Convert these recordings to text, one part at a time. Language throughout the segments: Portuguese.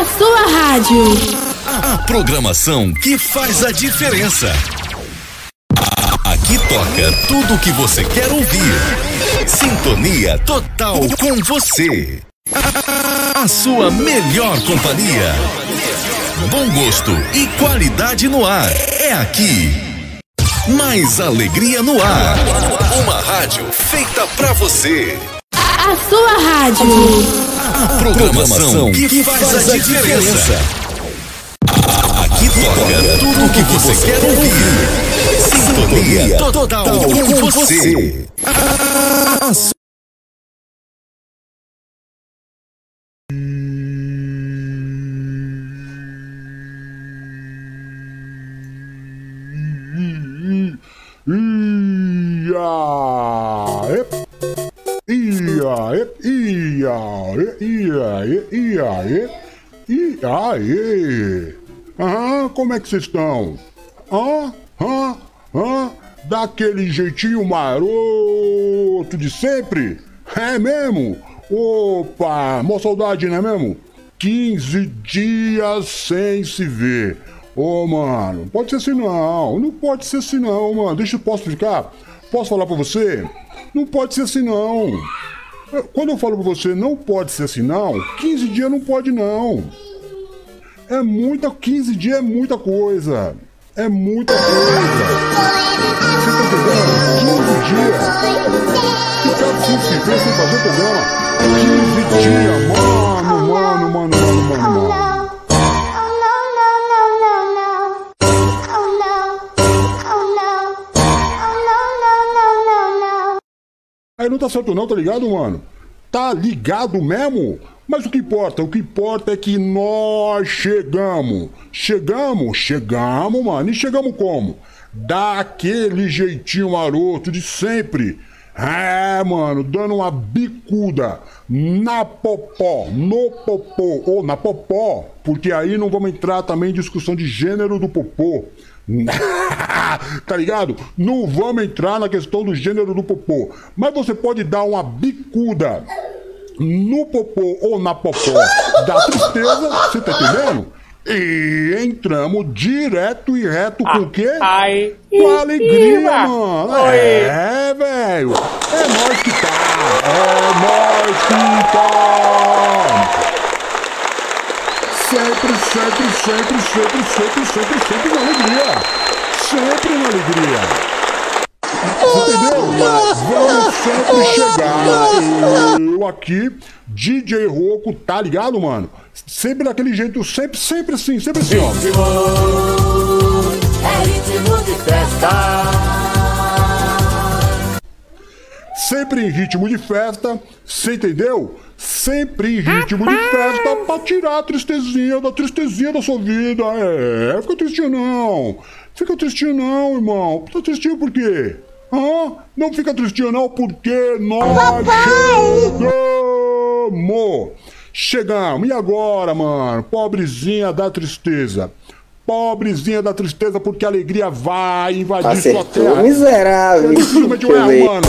A sua rádio. A programação que faz a diferença. Aqui toca tudo o que você quer ouvir. Sintonia total com você. A sua melhor companhia. Bom gosto e qualidade no ar. É aqui. Mais alegria no ar. Uma rádio feita pra você. A sua rádio. A programação que faz a diferença. Aqui toca tudo o que você quer ouvir. Sintonia total com você. Como é que vocês estão? Hã? Hã? Hã? Daquele jeitinho maroto de sempre? É mesmo? Opa, mó saudade, não é mesmo? 15 dias sem se ver. Ô, mano, pode ser assim não. Não pode ser assim não, mano. Deixa eu posso ficar? Posso falar pra você? Não pode ser assim não. Quando eu falo pra você não pode ser assim não, 15 dias não pode não. É muita, 15 dias é muita coisa. É muita coisa. Você tá entendendo? 15 dias. Ficar sem se ver, sem fazer programa. 15 dias, mano, mano, mano, mano, mano, mano. Aí não tá certo não, tá ligado, mano? Tá ligado mesmo? Mas o que importa? O que importa é que nós chegamos. Chegamos? Chegamos, mano. E chegamos como? Daquele jeitinho maroto de sempre. É, mano, dando uma bicuda na popó, no popô, ou na popó, porque aí não vamos entrar também em discussão de gênero do popô. tá ligado? Não vamos entrar na questão do gênero do popô. Mas você pode dar uma bicuda no popô ou na popó da tristeza, você tá entendendo? E entramos direto e reto com o quê? Ai. Com alegria, mano. Oi. É, velho. É nós que tá. É nós que tá. Sempre, sempre, sempre, sempre, sempre, sempre, sempre na alegria. Sempre na alegria. Entendeu? Vamos sempre chegar. Eu aqui, DJ Roco, tá ligado, mano? Sempre daquele jeito, sempre, sempre assim, sempre assim, ó. É ritmo de festa. Sempre em ritmo de festa, você entendeu? Sempre em ritmo de festa pra tirar a tristezinha da tristezinha da sua vida. É, fica tristinho não. Fica tristinho não, irmão. Tá tristinho por quê? Hã? Não fica tristinho não porque nós chegamos. Chegamos. E agora, mano? Pobrezinha da tristeza. Pobrezinha da tristeza porque a alegria vai invadir sua Acertou, terra. miserável. Cima de um mano.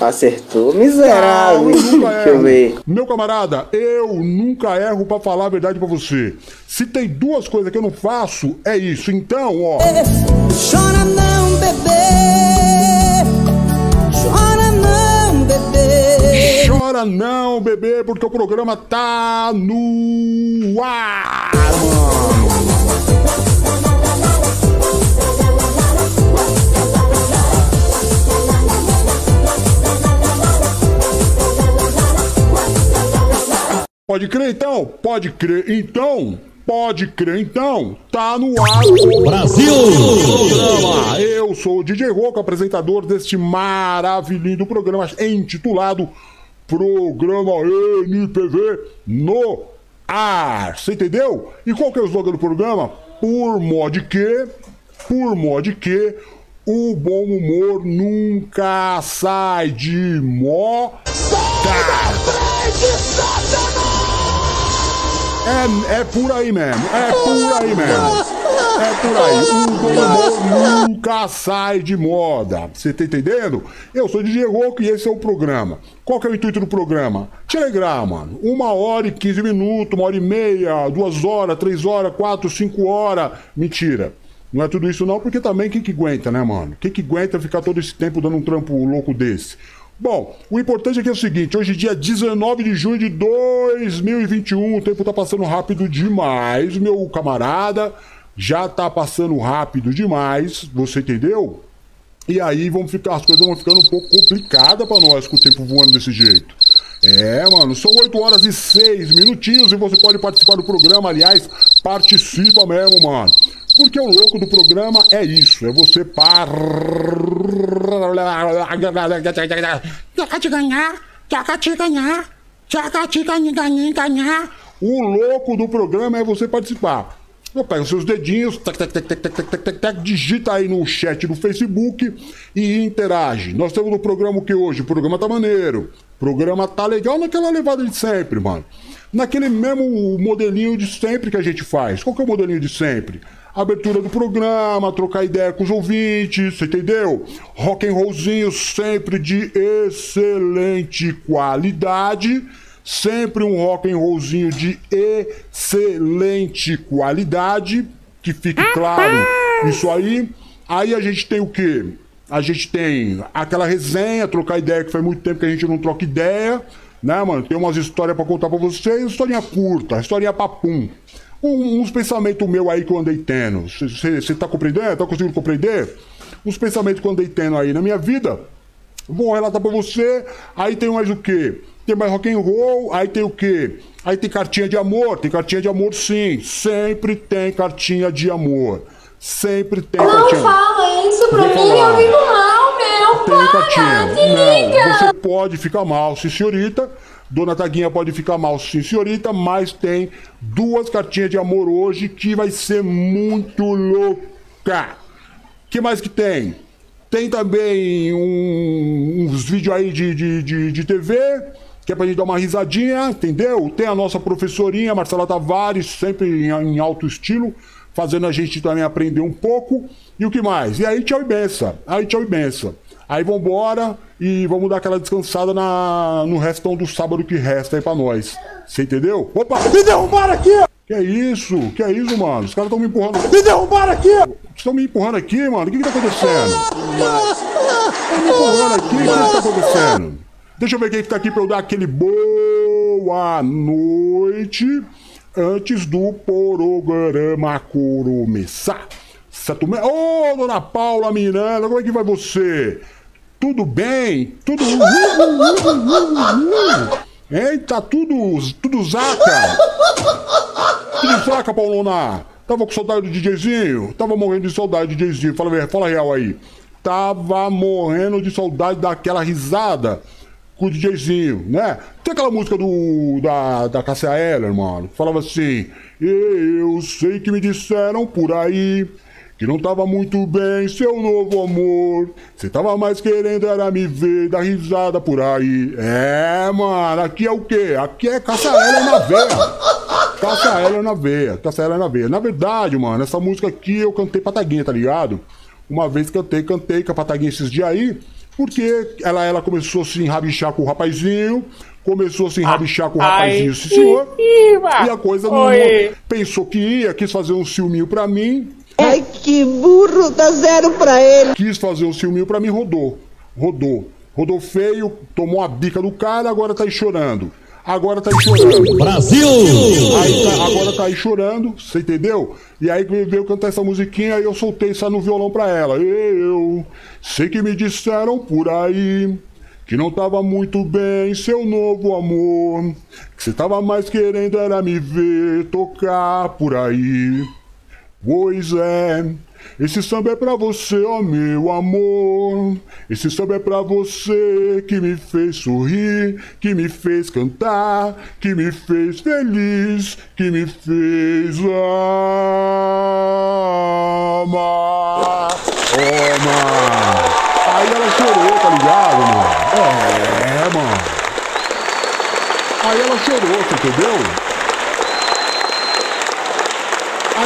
Acertou, miserável. Não, eu nunca Deixa eu erro. ver. Meu camarada, eu nunca erro pra falar a verdade pra você. Se tem duas coisas que eu não faço, é isso. Então, ó. Chora não, bebê. Chora não, bebê. Chora não, bebê, porque o programa tá no ar, Pode crer então? Pode crer então? Pode crer então? Tá no ar o Brasil! Programa. Eu sou o DJ Roco, apresentador deste maravilhoso programa intitulado Programa NPV no ar. Você entendeu? E qual que é o slogan do programa? Por modo que, por modo que, o bom humor nunca sai de moda. É, é por aí mesmo, é por aí mesmo. É por aí. O humor nunca sai de moda. Você tá entendendo? Eu sou DJ Roco e esse é o programa. Qual que é o intuito do programa? Telegram, mano. Uma hora e quinze minutos, uma hora e meia, duas horas, três horas, quatro, cinco horas. Mentira. Não é tudo isso não, porque também quem que aguenta, né, mano? Quem que aguenta ficar todo esse tempo dando um trampo louco desse? Bom, o importante aqui é o seguinte, hoje é dia 19 de junho de 2021, o tempo tá passando rápido demais, meu camarada, já tá passando rápido demais, você entendeu? E aí vão ficar, as coisas vão ficando um pouco complicadas pra nós com o tempo voando desse jeito. É, mano, são 8 horas e 6 minutinhos e você pode participar do programa, aliás, participa mesmo, mano. Porque o louco do programa é isso, é você par... O louco do programa é você participar. Pega os seus dedinhos, tac, tac, tac, tac, tac, tac, tac, tac, digita aí no chat do Facebook e interage. Nós temos no programa o que hoje? O programa tá maneiro. Programa tá legal naquela levada de sempre, mano. Naquele mesmo modelinho de sempre que a gente faz. Qual que é o modelinho de sempre? Abertura do programa, trocar ideia com os ouvintes, você entendeu? Rock and rollzinho sempre de excelente qualidade. Sempre um rock and rollzinho de excelente qualidade, que fique claro isso aí. Aí a gente tem o quê? A gente tem aquela resenha, trocar ideia, que faz muito tempo que a gente não troca ideia, né, mano? Tem umas histórias pra contar pra vocês, historinha curta, historinha papum. Um- uns pensamentos meus aí que eu andei tendo. Você tá compreendendo? Tá conseguindo compreender? Uns pensamentos que eu andei tendo aí na minha vida. Vou relatar pra você. Aí tem mais o quê? Tem mais rock and roll, aí tem o quê? Aí tem cartinha de amor, tem cartinha de amor sim. Sempre tem cartinha de amor. Sempre tem Não cartinha. fala isso pra Vou mim, falar. eu fico mal, meu. Tem Para, se Não, liga. você pode ficar mal, sim, senhorita. Dona Taguinha pode ficar mal, sim, senhorita, mas tem duas cartinhas de amor hoje que vai ser muito louca. que mais que tem? Tem também um- uns vídeos aí de, de, de, de TV, que é pra gente dar uma risadinha, entendeu? Tem a nossa professorinha, Marcela Tavares, sempre em, em alto estilo, fazendo a gente também aprender um pouco. E o que mais? E aí, tchau e benção. Aí, tchau e benção. Aí vambora e vamos dar aquela descansada na, no restão do sábado que resta aí pra nós. Você entendeu? Opa! Me derrubaram aqui! Que é isso? Que é isso, mano? Os caras estão me empurrando. Me derrubaram aqui! Estão me empurrando aqui, mano? O que que tá acontecendo? Estão me empurrando aqui? O que que tá acontecendo? Deixa eu ver quem que tá aqui pra eu dar aquele boa noite antes do programa começar. Certo? Ô, dona Paula Miranda, como é que vai você? Tudo bem? Tudo. Hein? Tá tudo. Tudo zaca? Tudo zaca, Paulona? Tava com saudade do DJzinho? Tava morrendo de saudade do DJzinho. Fala, fala real aí. Tava morrendo de saudade daquela risada com o DJzinho, né? Tem aquela música do da, da Cassia Eller, mano. Falava assim: Eu sei que me disseram por aí que não tava muito bem seu novo amor. Você tava mais querendo era me ver, dar risada por aí. É, mano, aqui é o quê? Aqui é Cassia Eller na veia. Cassia Eller na veia, Eller na veia. Na verdade, mano, essa música aqui eu cantei pra Taguinha, tá ligado? Uma vez cantei, cantei com a Pataguinha esses dias aí, porque ela, ela começou a se enrabichar com o rapazinho, começou a se enrabichar com o rapazinho, sim senhor. E a coisa não, pensou que ia, quis fazer um ciúminho pra mim, Ai, que burro, dá zero pra ele. quis fazer um ciúminho pra mim, rodou. Rodou. Rodou feio, tomou a bica do cara, agora tá aí chorando. Agora tá aí chorando. Brasil! Aí tá- agora tá aí chorando, você entendeu? E aí veio cantar essa musiquinha e eu soltei isso no violão pra ela. Eu sei que me disseram por aí que não tava muito bem seu novo amor. Que você tava mais querendo era me ver tocar por aí. Pois é, esse samba é pra você, ó meu amor. Esse samba é pra você que me fez sorrir, que me fez cantar, que me fez feliz, que me fez amar. Toma! Aí ela chorou, tá ligado, mano? É, mano. Aí ela chorou, entendeu?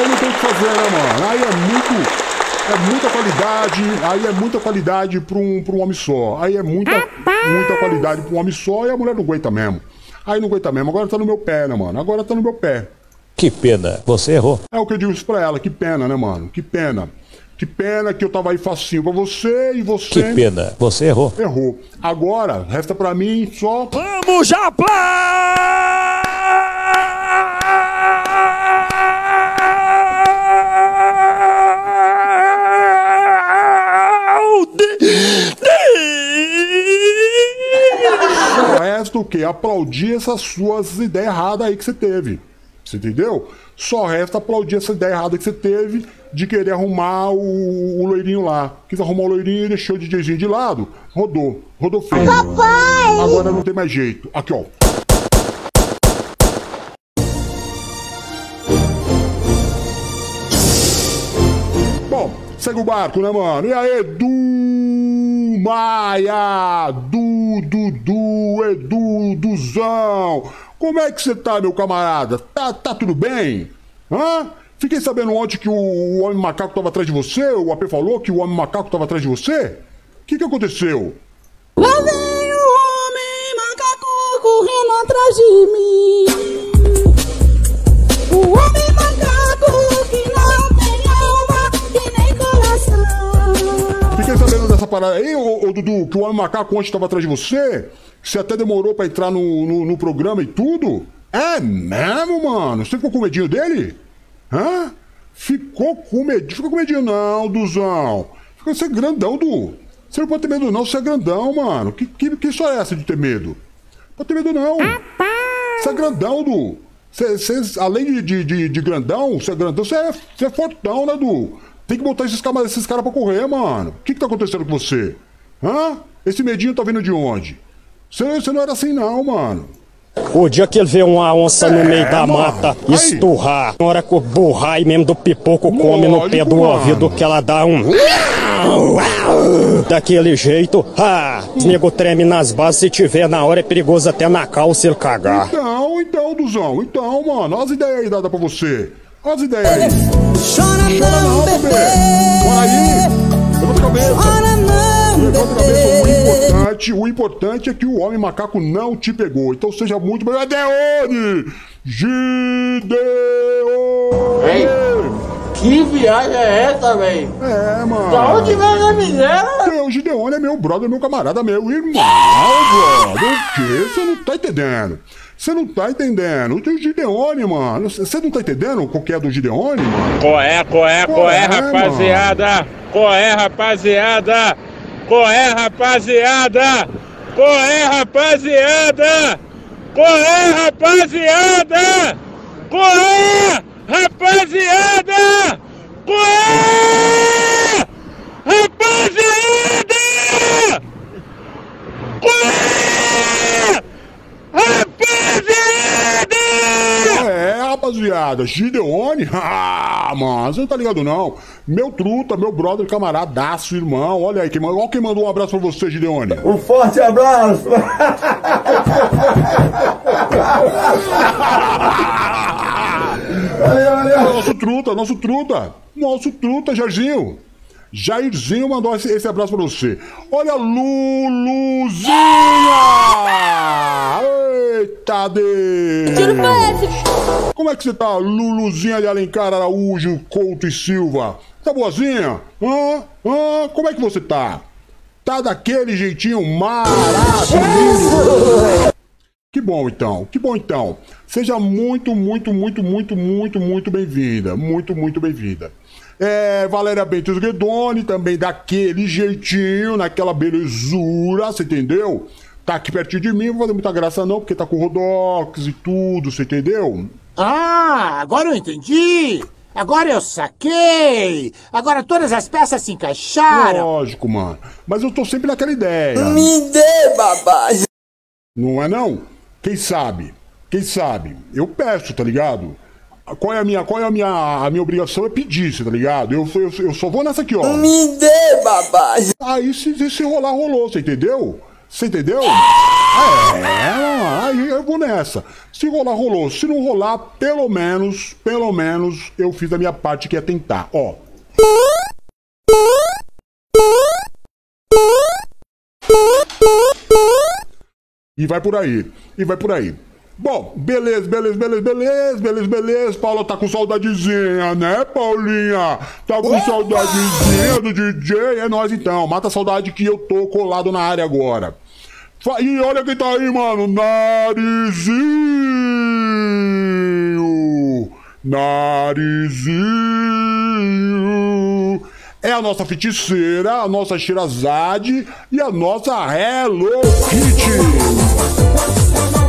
Aí não tem o que fazer, né, mano? Aí é muito. É muita qualidade, aí é muita qualidade pra um, pra um homem só. Aí é muita, muita qualidade pra um homem só e a mulher não aguenta mesmo. Aí não aguenta mesmo. Agora tá no meu pé, né, mano? Agora tá no meu pé. Que pena, você errou. É o que eu digo isso pra ela, que pena, né, mano? Que pena. Que pena que eu tava aí facinho pra você e você Que pena, você errou. errou. Agora, resta pra mim só. Vamos, Só o quê? Aplaudir essas suas ideias erradas aí que você teve. Você entendeu? Só resta aplaudir essa ideia errada que você teve de querer arrumar o, o loirinho lá. Quis arrumar o loirinho e deixou o DJzinho de lado. Rodou. Rodou feio. Papai! Agora não tem mais jeito. Aqui, ó. Bom, segue o barco, né, mano? E aí, Du Maia, Du, Dudu, Edu, Duzão. Como é que você tá, meu camarada? Tá, tá tudo bem? Hã? Fiquei sabendo ontem que o, o Homem Macaco tava atrás de você, o AP falou que o Homem Macaco tava atrás de você. O que que aconteceu? Lá vem o homem macaco correndo atrás de mim. O homem Dessa parada aí, ô, ô, Dudu, que o Homem Macaco ontem tava atrás de você. que Você até demorou pra entrar no, no, no programa e tudo. É mesmo, mano? Você ficou com medinho dele? Hã? Ficou com medinho? Ficou com medinho não, Duzão. Ficou, você é grandão, Du. Você não pode ter medo não, você é grandão, mano. Que, que, que história é essa de ter medo? Não pode ter medo não. Você é grandão, Du. Você, você, além de, de, de, de grandão, você é grandão, você é, é fortão, né, Du? Tem que botar esses caras esses cara pra correr, mano. O que que tá acontecendo com você? Hã? Esse medinho tá vindo de onde? Você, você não era assim não, mano. O dia que ele vê uma onça no meio da mano. mata Aí. esturrar, na hora que o burrai mesmo do pipoco come no pé Lógico, do mano. ouvido que ela dá um. Daquele jeito, ah, os nego treme nas bases, se tiver na hora é perigoso até na calça ele cagar. Então, então, Duzão, então, mano, olha as ideias aí dadas pra você. Olha as ideias aí. Chora Chora não, não, bebê. bebê. Bora aí. Levanta a cabeça. Chora não, Levanta a cabeça. O bebê. importante, o importante é que o homem macaco não te pegou. Então seja muito bem. Adeone! Ei. Que viagem é essa, velho? É, mano. Da onde vem essa miséria? O Gideone é meu brother, meu camarada, meu irmão, brother. O quê? Você não tá entendendo. Você não tá entendendo. O Gideone, mano. Você não tá entendendo qual que é do Gideone, mano? Qual é, qual é, qual é, Qual é, rapaziada? Qual é, rapaziada? Qual é, rapaziada? Qual é, rapaziada? Qual é, rapaziada? Qual é, Rapaziada! Coé! Rapaziada! Coé! Rapaziada! É, rapaziada, Gideone? Ah, mano, você não tá ligado não. Meu truta, meu brother, camaradaço, irmão. Olha aí, quem, olha quem mandou um abraço pra você, Gideone. Um forte abraço! Nosso truta, nosso truta. Nosso truta, Jairzinho. Jairzinho mandou esse, abraço pra você. Olha, Luluzinha! Eita, Deus! Como é que você tá, Luluzinha de Alencar Araújo, Couto e Silva? Tá boazinha? Hã? Hã? Como é que você tá? Tá daquele jeitinho maravilhoso! Que bom então, que bom então. Seja muito, muito, muito, muito, muito, muito bem-vinda. Muito, muito bem-vinda. É, Valéria Bentes Guedoni, também daquele jeitinho, naquela belezura, você entendeu? Tá aqui pertinho de mim, não vou fazer muita graça não, porque tá com Rodox e tudo, você entendeu? Ah, agora eu entendi! Agora eu saquei! Agora todas as peças se encaixaram! Lógico, mano. Mas eu tô sempre naquela ideia. Me dê, babá. Não é não? Quem sabe? Quem sabe? Eu peço, tá ligado? Qual é a minha, qual é a minha, a minha obrigação é pedir, tá ligado? Eu, eu, eu só vou nessa aqui, ó. Me dê, babá. Aí se, se rolar, rolou, você entendeu? Você entendeu? É, aí eu vou nessa. Se rolar, rolou. Se não rolar, pelo menos, pelo menos, eu fiz a minha parte que é tentar. Ó. E vai por aí. E vai por aí. Bom, beleza, beleza, beleza, beleza, beleza, beleza. Paula tá com saudadezinha, né, Paulinha? Tá com saudadezinha do DJ? É nós então. Mata a saudade que eu tô colado na área agora. E olha quem tá aí, mano. Narizinho. Narizinho. É a nossa feiticeira, a nossa Shirazade e a nossa Hello Kitty.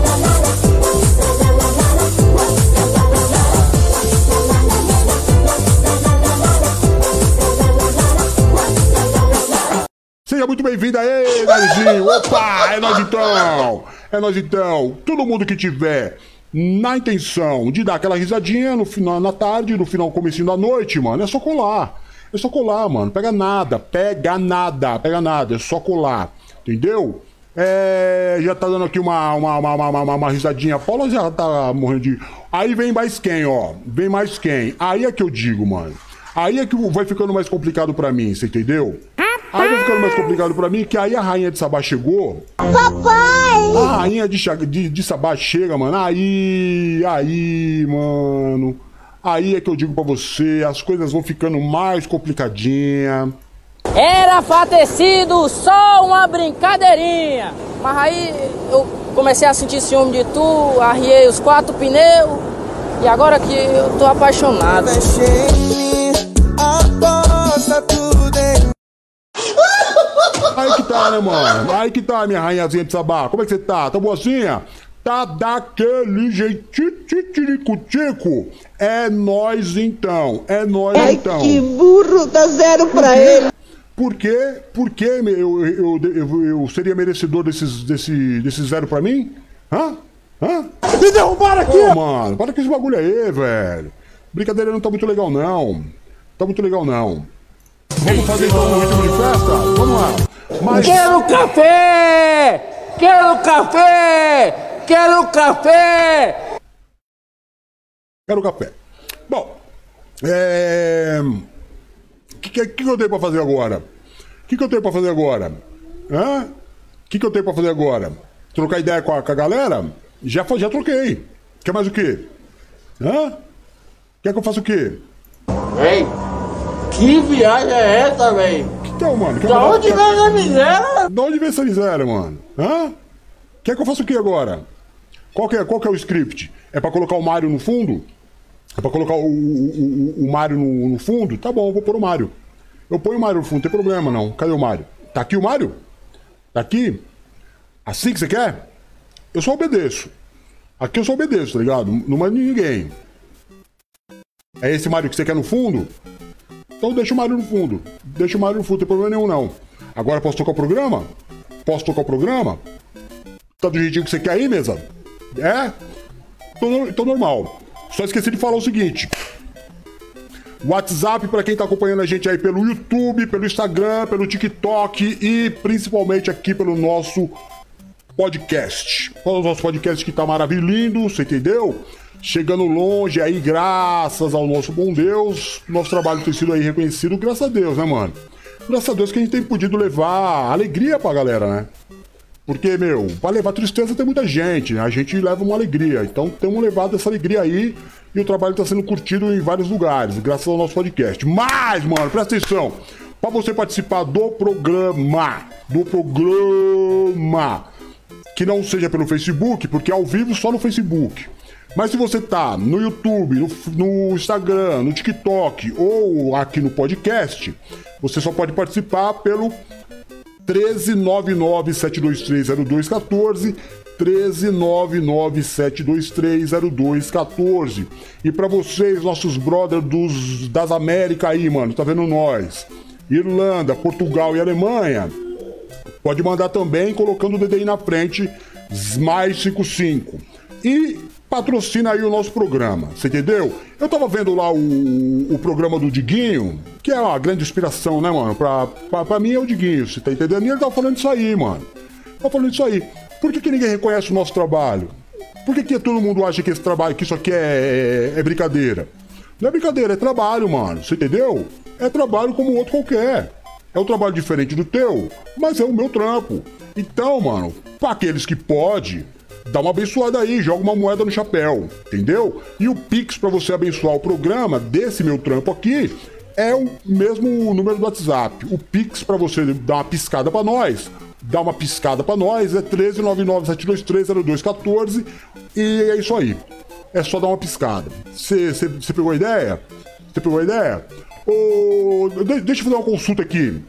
Seja muito bem-vindo aí, Narizinho. Opa, é nós então. É nós então. Todo mundo que tiver na intenção de dar aquela risadinha no final na tarde, no final comecinho da noite, mano, é só colar. É só colar, mano. Pega nada, pega nada, pega nada, é só colar. Entendeu? É, já tá dando aqui uma, uma, uma, uma, uma, uma risadinha. A Paula já tá morrendo de. Aí vem mais quem, ó. Vem mais quem. Aí é que eu digo, mano. Aí é que vai ficando mais complicado pra mim, você entendeu? Aí vai ficando mais complicado pra mim, que aí a rainha de Sabá chegou. Papai! A rainha de, de, de Sabá chega, mano. Aí, aí, mano. Aí é que eu digo pra você, as coisas vão ficando mais complicadinha. Era pra ter sido só uma brincadeirinha. Mas aí eu comecei a sentir ciúme de tu, arriei os quatro pneus e agora que eu tô apaixonado. Aí que tá, né, mano? Aí que tá, minha rainhazinha de Sabá. Como é que você tá? Tá boazinha? Tá daquele jeitinho, tico É nós então. É nós então. Que burro, dá zero pra ele. Por quê? Por quê meu, eu, eu, eu, eu seria merecedor desses, desse, desse zero pra mim? Hã? Hã? Me derrubaram aqui! Ô, mano, para com esse bagulho aí, velho. Brincadeira não tá muito legal, não. Tá muito legal, não. Vamos fazer então um ritmo de festa? Vamos lá. Mas... Quero café! Quero café! Quero café! Quero café. Bom, é. O que, que, que eu tenho pra fazer agora? O que, que eu tenho pra fazer agora? Hã? O que, que eu tenho pra fazer agora? Trocar ideia com a, com a galera? Já, já troquei. Quer mais o quê? Hã? Quer que eu faça o quê? Ei, que viagem é essa, velho? Então, mano. Da mandar- onde vem essa miséria? Da onde vem essa miséria, mano? Hã? Quer que eu faça o que agora? Qual que é, qual que é o script? É pra colocar o Mario no fundo? É pra colocar o, o, o, o Mario no, no fundo? Tá bom, vou pôr o Mario. Eu ponho o Mario no fundo, não tem problema não. Cadê o Mario? Tá aqui o Mario? Tá aqui? Assim que você quer? Eu só obedeço. Aqui eu só obedeço, tá ligado? Não mando ninguém. É esse Mario que você quer no fundo? Então deixa o Mario no fundo. Deixa o Mario no fundo, não tem problema nenhum não. Agora posso tocar o programa? Posso tocar o programa? Tá do jeitinho que você quer aí, mesa? É? Tô, tô normal. Só esqueci de falar o seguinte. WhatsApp para quem tá acompanhando a gente aí pelo YouTube, pelo Instagram, pelo TikTok e principalmente aqui pelo nosso podcast. Qual é o nosso podcast que tá maravilhoso, você entendeu? Chegando longe aí, graças ao nosso bom Deus. Nosso trabalho tem sido aí reconhecido, graças a Deus, né, mano? Graças a Deus que a gente tem podido levar alegria pra galera, né? Porque, meu, pra levar tristeza tem muita gente, né? A gente leva uma alegria. Então temos levado essa alegria aí e o trabalho tá sendo curtido em vários lugares, graças ao nosso podcast. Mas, mano, presta atenção. Pra você participar do programa, do programa, que não seja pelo Facebook, porque é ao vivo só no Facebook. Mas se você tá no YouTube, no, no Instagram, no TikTok ou aqui no podcast, você só pode participar pelo 13997230214 13997230214 E pra vocês, nossos brothers dos, das Américas aí, mano, tá vendo nós? Irlanda, Portugal e Alemanha, pode mandar também colocando o DDI na frente, mais 55. E patrocina aí o nosso programa, você entendeu? Eu tava vendo lá o, o programa do Diguinho, que é uma grande inspiração, né, mano? Pra, pra, pra mim é o Diguinho, você tá entendendo? E ele tava falando isso aí, mano. Eu falando isso aí. Por que, que ninguém reconhece o nosso trabalho? Por que, que todo mundo acha que esse trabalho, que isso aqui é, é, é brincadeira? Não é brincadeira, é trabalho, mano. Você entendeu? É trabalho como outro qualquer. É um trabalho diferente do teu, mas é o meu trampo. Então, mano, para aqueles que pode, dá uma abençoada aí, joga uma moeda no chapéu, entendeu? E o Pix para você abençoar o programa desse meu trampo aqui é o mesmo número do WhatsApp. O Pix para você dar uma piscada para nós, dar uma piscada para nós é 13997230214 e é isso aí. É só dar uma piscada. Você pegou a ideia? Você pegou a ideia? Deixa eu fazer uma consulta aqui.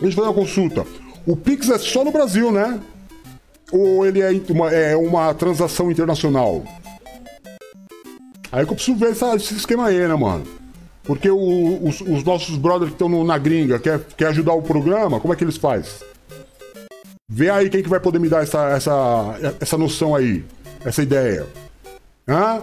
Deixa eu fazer uma consulta. O Pix é só no Brasil, né? Ou ele é uma, é uma transação internacional? Aí que eu preciso ver essa, esse esquema aí, né, mano? Porque o, os, os, nossos brothers que estão na gringa quer, quer ajudar o programa, como é que eles fazem? Vê aí quem que vai poder me dar essa, essa, essa noção aí, essa ideia. Hã?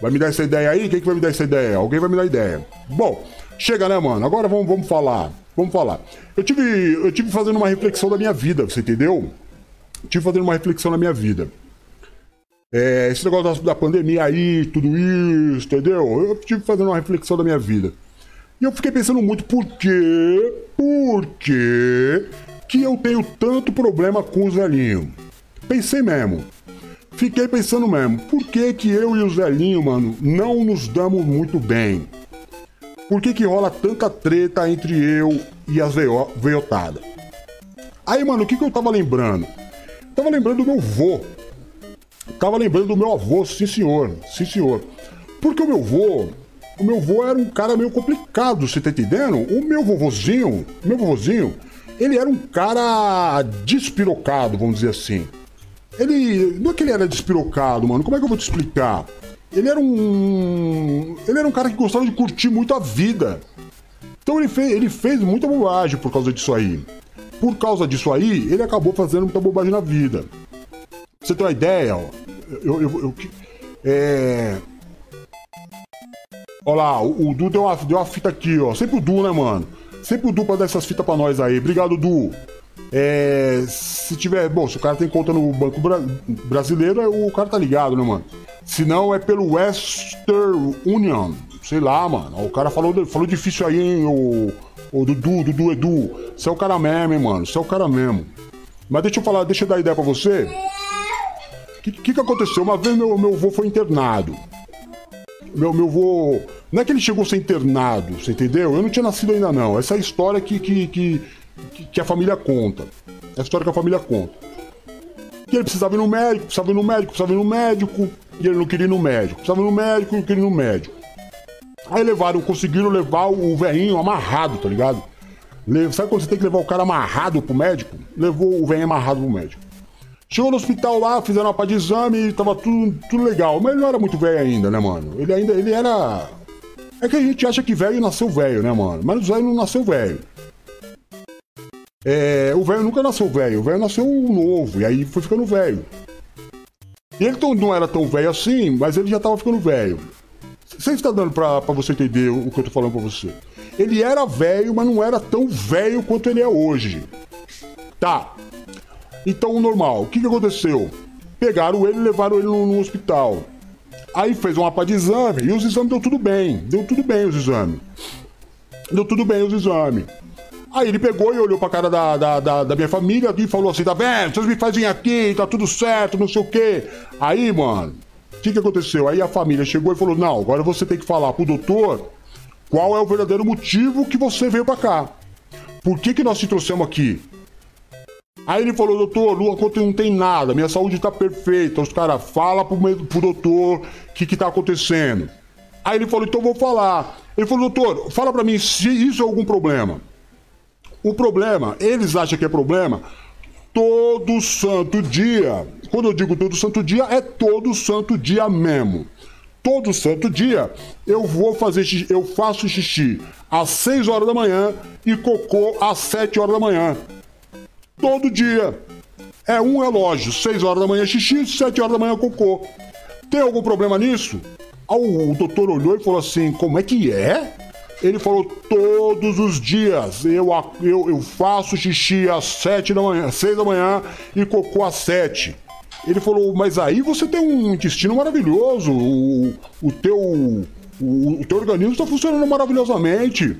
Vai me dar essa ideia aí? Quem que vai me dar essa ideia? Alguém vai me dar ideia. Bom, chega né, mano? Agora vamos, vamos falar. Vamos falar. Eu tive, eu tive fazendo uma reflexão da minha vida, você entendeu? Tive fazendo uma reflexão na minha vida. É, esse negócio da, pandemia aí, tudo isso, entendeu? Eu tive fazendo uma reflexão da minha vida. E eu fiquei pensando muito por quê? Por quê que eu tenho tanto problema com os velhinhos? Pensei mesmo. Fiquei pensando mesmo, por que que eu e o Zelinho, mano, não nos damos muito bem? Por que que rola tanta treta entre eu e as veiotadas? Aí, mano, o que que eu tava lembrando? Tava lembrando do meu vô. Tava lembrando do meu avô, sim senhor, sim senhor. Porque o meu vô, o meu vô era um cara meio complicado, você tá entendendo? O meu vovozinho, meu vovozinho, ele era um cara despirocado, vamos dizer assim. Ele. Não é que ele era despirocado, mano. Como é que eu vou te explicar? Ele era um. Ele era um cara que gostava de curtir muito a vida. Então ele fez, ele fez muita bobagem por causa disso aí. Por causa disso aí, ele acabou fazendo muita bobagem na vida. Pra você ter uma ideia, ó. Eu. eu, eu é. Olha lá, o, o Du deu uma, deu uma fita aqui, ó. Sempre o Du, né, mano? Sempre o Du pra dar essas fitas pra nós aí. Obrigado, Du. É, se tiver. Bom, se o cara tem conta no Banco Bra Brasileiro, é, o cara tá ligado, né, mano? Se não, é pelo Western Union. Sei lá, mano. O cara falou, falou difícil aí, hein, o, o Dudu, Dudu Edu. Você é o cara mesmo, hein, mano. Você é o cara mesmo. Mas deixa eu falar, deixa eu dar ideia pra você. O que, que, que aconteceu? Uma vez meu, meu avô foi internado. Meu, meu avô. Não é que ele chegou a ser internado, você entendeu? Eu não tinha nascido ainda, não. Essa é a história que, que que, que a família conta. É a história que a família conta. Que ele precisava ir no médico, precisava ir no médico, precisava ir no médico, e ele não queria ir no médico. Precisava ir no médico, não queria ir no médico. Aí levaram, conseguiram levar o velhinho amarrado, tá ligado? Sabe quando você tem que levar o cara amarrado pro médico? Levou o velhinho amarrado pro médico. Chegou no hospital lá, fizeram uma pá de exame tava tudo, tudo legal. Mas ele não era muito velho ainda, né, mano? Ele ainda, ele era... É que a gente acha que velho nasceu velho, né, mano? Mas o velho não nasceu velho. É, o velho nunca nasceu velho, o velho nasceu novo, e aí foi ficando velho. Ele não era tão velho assim, mas ele já tava ficando velho. Você está dando pra você entender o que eu tô falando pra você. Ele era velho, mas não era tão velho quanto ele é hoje. Tá. Então, normal. O que, que aconteceu? Pegaram ele e levaram ele no, no hospital. Aí fez uma pá de exame e os exames deu tudo bem. Deu tudo bem os exames. Deu tudo bem os exames. Aí ele pegou e olhou pra cara da, da, da, da minha família e falou assim: tá vendo? Vocês me fazem aqui, tá tudo certo, não sei o quê. Aí, mano, que, que aconteceu? Aí a família chegou e falou: não, agora você tem que falar pro doutor qual é o verdadeiro motivo que você veio pra cá. Por que, que nós te trouxemos aqui? Aí ele falou, doutor, não tem nada, minha saúde tá perfeita. Os caras, fala pro, pro doutor o que, que tá acontecendo. Aí ele falou, então vou falar. Ele falou, doutor, fala pra mim se isso é algum problema. O problema, eles acham que é problema todo santo dia. Quando eu digo todo santo dia, é todo santo dia mesmo. Todo santo dia eu vou fazer xixi, eu faço xixi às 6 horas da manhã e cocô às 7 horas da manhã. Todo dia. É um relógio, 6 horas da manhã xixi, 7 horas da manhã cocô. Tem algum problema nisso? o doutor olhou e falou assim: como é que é? Ele falou todos os dias. Eu, eu, eu faço xixi às sete da manhã, seis da manhã e cocô às sete. Ele falou, mas aí você tem um intestino maravilhoso. O, o teu. O, o teu organismo está funcionando maravilhosamente.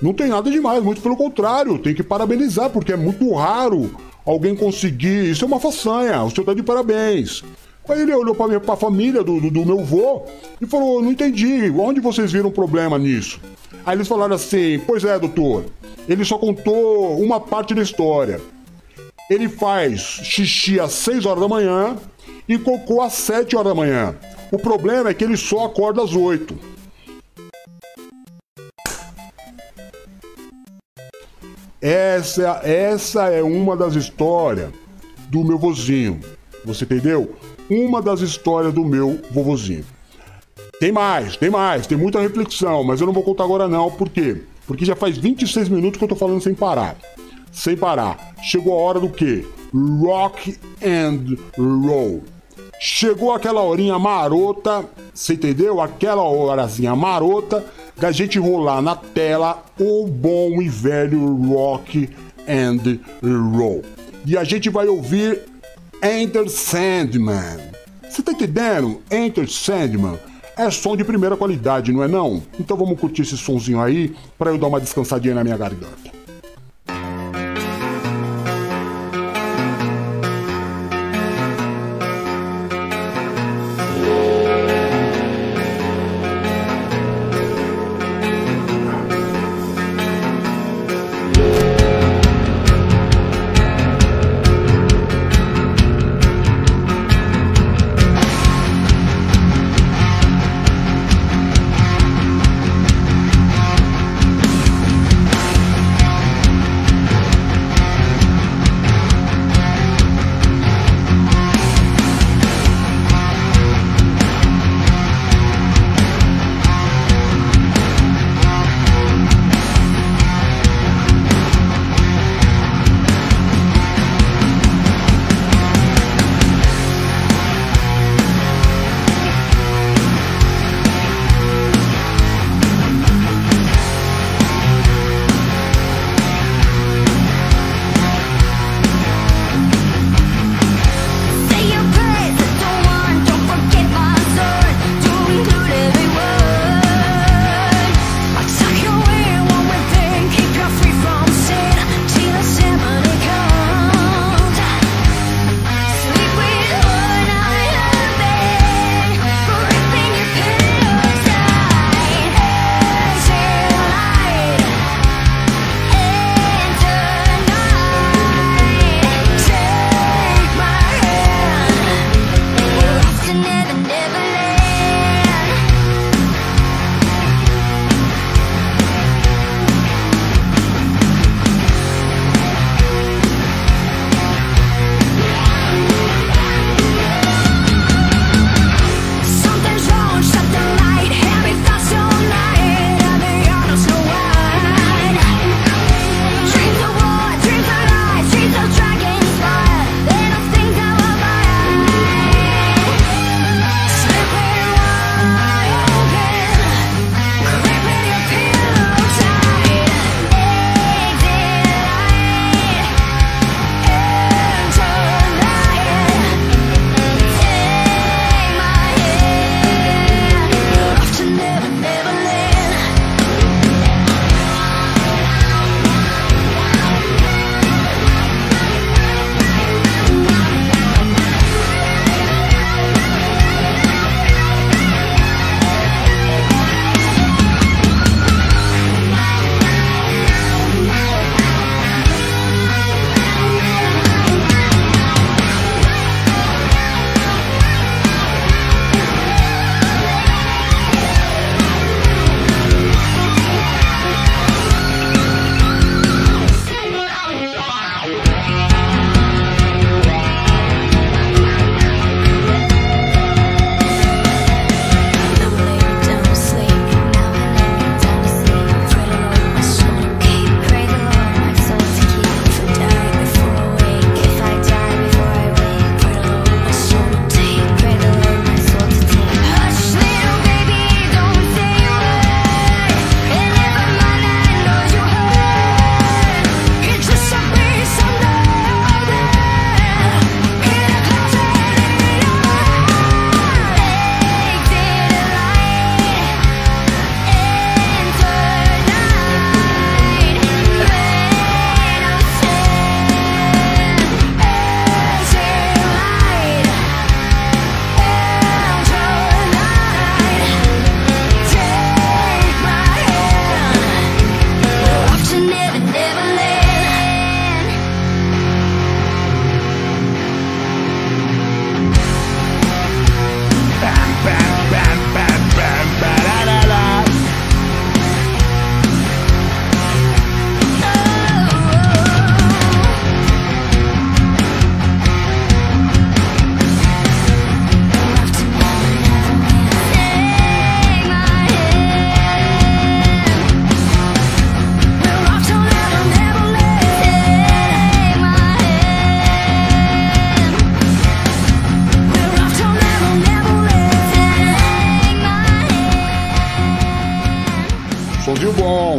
Não tem nada demais, muito pelo contrário, tem que parabenizar, porque é muito raro alguém conseguir. Isso é uma façanha, o senhor tá de parabéns. Aí ele olhou para a família do, do, do, meu vô e falou: Não entendi, onde vocês viram problema nisso? Aí eles falaram assim: Pois é, doutor, ele só contou uma parte da história. Ele faz xixi às 6 horas da manhã e cocô às 7 horas da manhã. O problema é que ele só acorda às 8. Essa, essa é uma das histórias do meu vozinho. Você entendeu? Uma das histórias do meu vovozinho. Tem mais, tem mais, tem muita reflexão, mas eu não vou contar agora não, por quê? Porque já faz 26 minutos que eu tô falando sem parar. Sem parar. Chegou a hora do quê? Rock and roll. Chegou aquela horinha marota, você entendeu? Aquela horazinha marota da gente rolar na tela o bom e velho rock and roll. E a gente vai ouvir Enter Sandman. Você tá entendendo? Enter Sandman é som de primeira qualidade, não é não? Então vamos curtir esse sonzinho aí para eu dar uma descansadinha na minha garganta.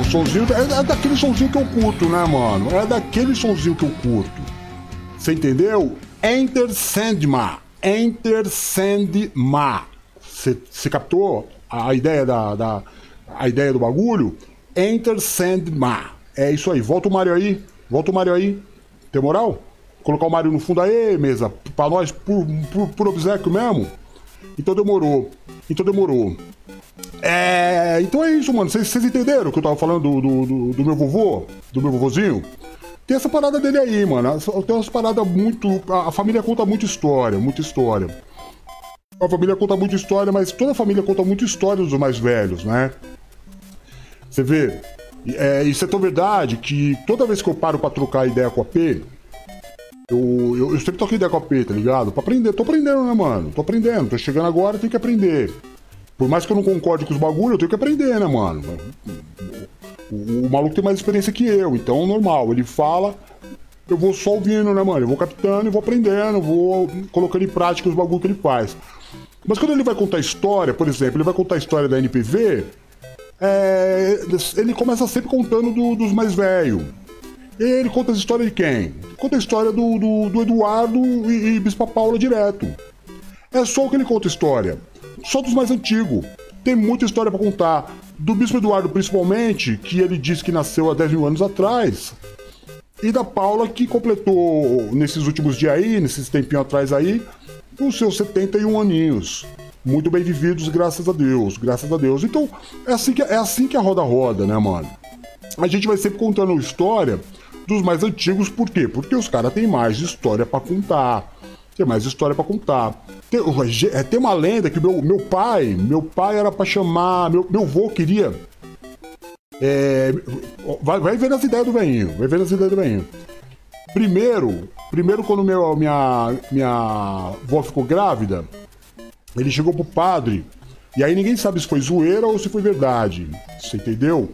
Sonzinho é, é daquele sonzinho que eu curto, né, mano? É daquele sonzinho que eu curto. Você entendeu? Enter Sandman. Enter Sandman. Você captou a ideia da, da, a ideia do bagulho? Enter Sandman. É isso aí. Volta o Mario aí. Volta o Mario aí. Tem moral? Colocar o Mario no fundo aí, mesa. Pra nós, por, por, por obsequio mesmo. Então demorou. Então demorou. É. Então é isso, mano. Vocês entenderam que eu tava falando do, do, do, meu vovô? Do meu vovozinho? Tem essa parada dele aí, mano. Tem umas paradas muito. A família conta muita história, muita história. A família conta muita história, mas toda a família conta muita história dos mais velhos, né? Você vê, é, isso é tão verdade que toda vez que eu paro pra trocar ideia com a P, eu, eu, eu sempre troco ideia com a P, tá ligado? Pra aprender, tô aprendendo, né, mano? Tô aprendendo, tô chegando agora, tenho que aprender. Por mais que eu não concorde com os bagulhos, eu tenho que aprender, né, mano? O, o, maluco tem mais experiência que eu, então normal. Ele fala, eu vou só ouvindo, né, mano? Eu vou captando e vou aprendendo, vou colocando em prática os bagulhos que ele faz. Mas quando ele vai contar história, por exemplo, ele vai contar a história da NPV, é, ele começa sempre contando do, dos mais velhos. Ele conta a história de quem? Conta a história do, do, do Eduardo e, e Bispa Paula direto. É só o que ele conta história. Só dos mais antigos. Tem muita história para contar. Do Bispo Eduardo, principalmente, que ele disse que nasceu há 10 mil anos atrás. E da Paula, que completou nesses últimos dias aí, nesses tempinhos atrás aí, os seus 71 aninhos. Muito bem vividos, graças a Deus, graças a Deus. Então, é assim que, é assim que a roda roda, né, mano? A gente vai sempre contando história dos mais antigos, por quê? Porque os caras têm mais história para contar. Tem mais história para contar. Tem, é, tem, uma lenda que meu, meu pai, meu pai era para chamar, meu, meu avô queria. É, vai, vai ver as ideias do veinho, vai ver as ideias do veinho. Primeiro, primeiro quando meu, minha, minha avó ficou grávida, ele chegou pro padre, e aí ninguém sabe se foi zoeira ou se foi verdade. Você entendeu?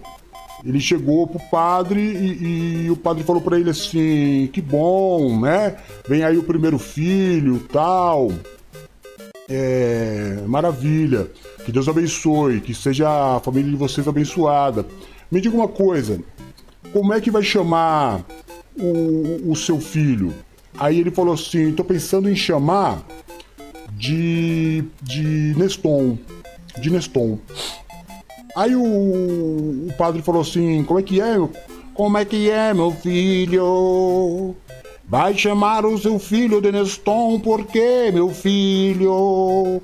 Ele chegou pro padre e, e o padre falou para ele assim: que bom, né? Vem aí o primeiro filho, tal. É, maravilha. Que Deus abençoe, que seja a família de vocês abençoada. Me diga uma coisa: como é que vai chamar o, o seu filho? Aí ele falou assim: tô pensando em chamar de, de Neston. De Neston. Aí o, o padre falou assim: Como é que é? Como é que é, meu filho? Vai chamar o seu filho de Neston, por quê, meu filho?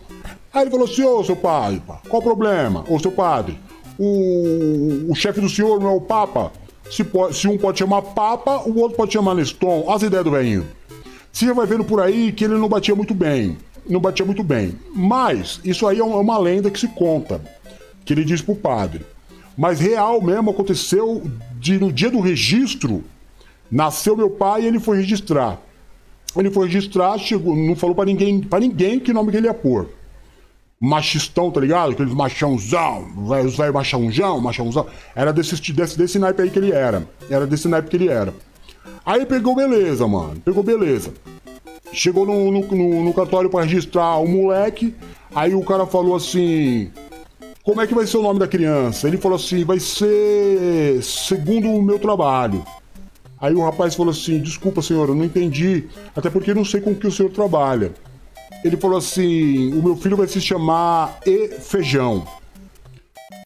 Aí ele falou assim: Ô seu pai, qual o problema? Ô seu padre, o, o chefe do senhor não é o Papa? Se, pode, se um pode chamar Papa, o outro pode chamar Neston. As ideias do velhinho. Você vai vendo por aí que ele não batia muito bem. Não batia muito bem. Mas isso aí é uma lenda que se conta que ele diz pro padre. Mas real mesmo aconteceu de no dia do registro, nasceu meu pai e ele foi registrar. Ele foi registrar, chegou, não falou para ninguém, para ninguém que nome que ele ia pôr. Machistão, tá ligado? Aqueles machãozão, os velhos machãozão, machãozão. Era desse, desse, desse naipe aí que ele era. Era desse naipe que ele era. Aí pegou beleza, mano. Pegou beleza. Chegou no, no, no, no cartório para registrar o moleque. Aí o cara falou assim: como é que vai ser o nome da criança? Ele falou assim: vai ser segundo o meu trabalho. Aí o rapaz falou assim: desculpa, senhor, eu não entendi, até porque não sei com que o senhor trabalha. Ele falou assim: o meu filho vai se chamar E Feijão.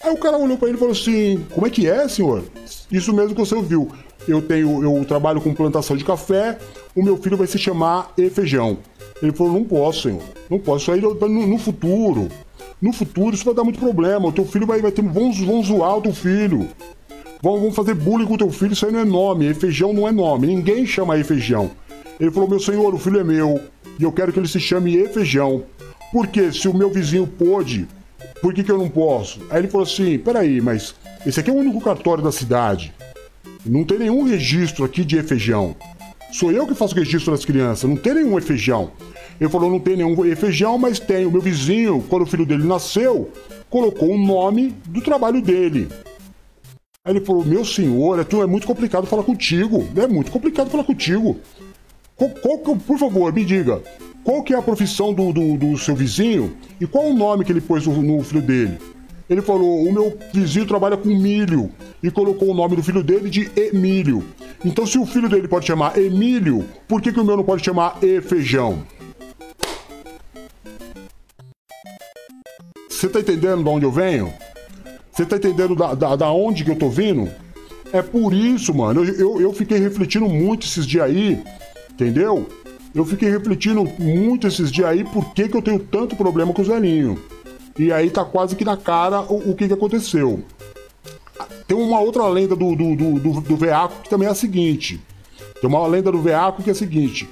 Aí o cara olhou para ele e falou assim: como é que é, senhor? Isso mesmo que você ouviu. Eu tenho, eu trabalho com plantação de café, o meu filho vai se chamar E Feijão. Ele falou: não posso, senhor, não posso. Isso aí no, no futuro. No futuro isso vai dar muito problema. O teu filho vai, vai ter. Vão, vão zoar o teu filho. Vão, vão fazer bullying com o teu filho, isso aí não é nome. Feijão não é nome. Ninguém chama feijão. Ele falou: Meu senhor, o filho é meu. E eu quero que ele se chame feijão. Porque se o meu vizinho pôde, por que, que eu não posso? Aí ele falou assim: Peraí, mas esse aqui é o único cartório da cidade. Não tem nenhum registro aqui de feijão. Sou eu que faço registro das crianças, não tem nenhum feijão. Ele falou: não tem nenhum feijão, mas tem. O meu vizinho, quando o filho dele nasceu, colocou o nome do trabalho dele. Aí ele falou: Meu senhor, é, é muito complicado falar contigo. É muito complicado falar contigo. Qual, qual, por favor, me diga, qual que é a profissão do, do, do, seu vizinho e qual o nome que ele pôs no, no filho dele? Ele falou: o meu vizinho trabalha com milho e colocou o nome do filho dele de Emílio. Então, se o filho dele pode chamar Emílio, por que, que o meu não pode chamar E Feijão? Você tá entendendo de onde eu venho? Você tá entendendo da, da, da onde que eu tô vindo? É por isso, mano. Eu, eu, eu fiquei refletindo muito esses dias aí, entendeu? Eu fiquei refletindo muito esses dias aí por que, que eu tenho tanto problema com os velhinhos. E aí tá quase que na cara o, o que, que aconteceu. Tem uma outra lenda do, do, do, do, do Veaco que também é a seguinte. Tem uma lenda do Veaco que é a seguinte.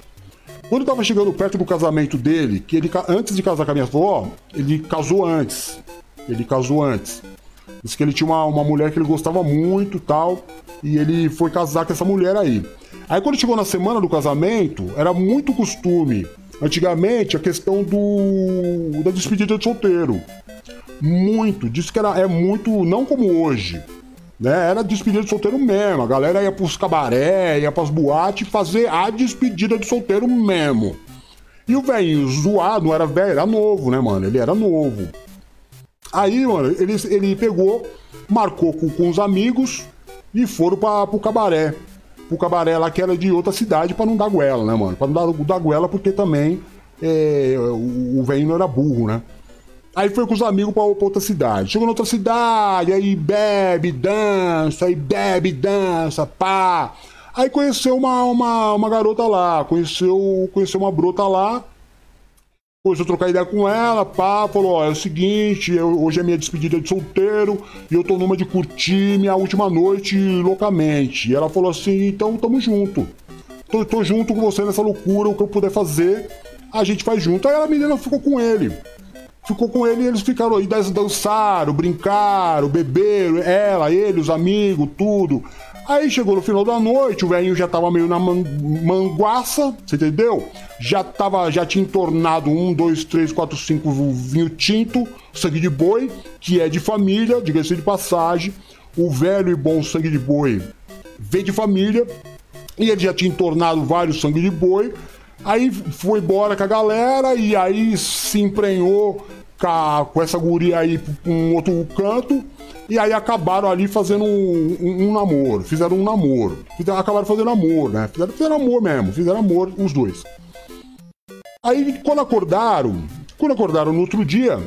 Quando tava chegando perto do casamento dele, que ele antes de casar com a minha avó, ele casou antes. Ele casou antes. Disse que ele tinha uma, uma mulher que ele gostava muito tal. E ele foi casar com essa mulher aí. Aí quando chegou na semana do casamento, era muito costume. Antigamente, a questão do da despedida de solteiro. Muito. Disse que era, é muito. Não como hoje. Né? Era despedida de solteiro mesmo. A galera ia pros cabaré, ia pras boates fazer a despedida de solteiro mesmo. E o velhinho zoado, não era velho, era novo, né, mano? Ele era novo. Aí, mano, ele, ele pegou, marcou com, com os amigos e foram pra, pro cabaré. Pro cabaré lá que era de outra cidade pra não dar goela, né, mano? Pra não dar, dar porque também é, o, o velho não era burro, né? Aí foi com os amigos pra, pra outra cidade. Chegou na outra cidade, aí bebe, dança, aí bebe, dança, pá. Aí conheceu uma, uma, uma garota lá, conheceu, conheceu uma brota lá. Começou a trocar ideia com ela, pá, falou, ó, é o seguinte, eu, hoje é minha despedida de solteiro e eu tô numa de curtir minha última noite loucamente. E ela falou assim, então tamo junto. Tô, tô junto com você nessa loucura, o que eu puder fazer, a gente faz junto. Aí a menina ficou com ele ficou com ele e eles ficaram aí, dançaram, brincaram, beberam, ela, ele, os amigos, tudo. Aí chegou no final da noite, o velhinho já tava meio na man manguaça, você entendeu? Já tava, já tinha entornado um, dois, três, quatro, cinco vinho tinto, sangue de boi, que é de família, diga-se de passagem. O velho e bom sangue de boi vem de família, e ele já tinha entornado vários sangue de boi. Aí foi embora com a galera e aí se emprenhou com, com essa guria aí pra um outro canto. E aí acabaram ali fazendo um, um, um namoro. Fizeram um namoro. Fizeram, acabaram fazendo amor, né? Fizeram, fizeram amor mesmo. Fizeram amor os dois. Aí quando acordaram, quando acordaram no outro dia,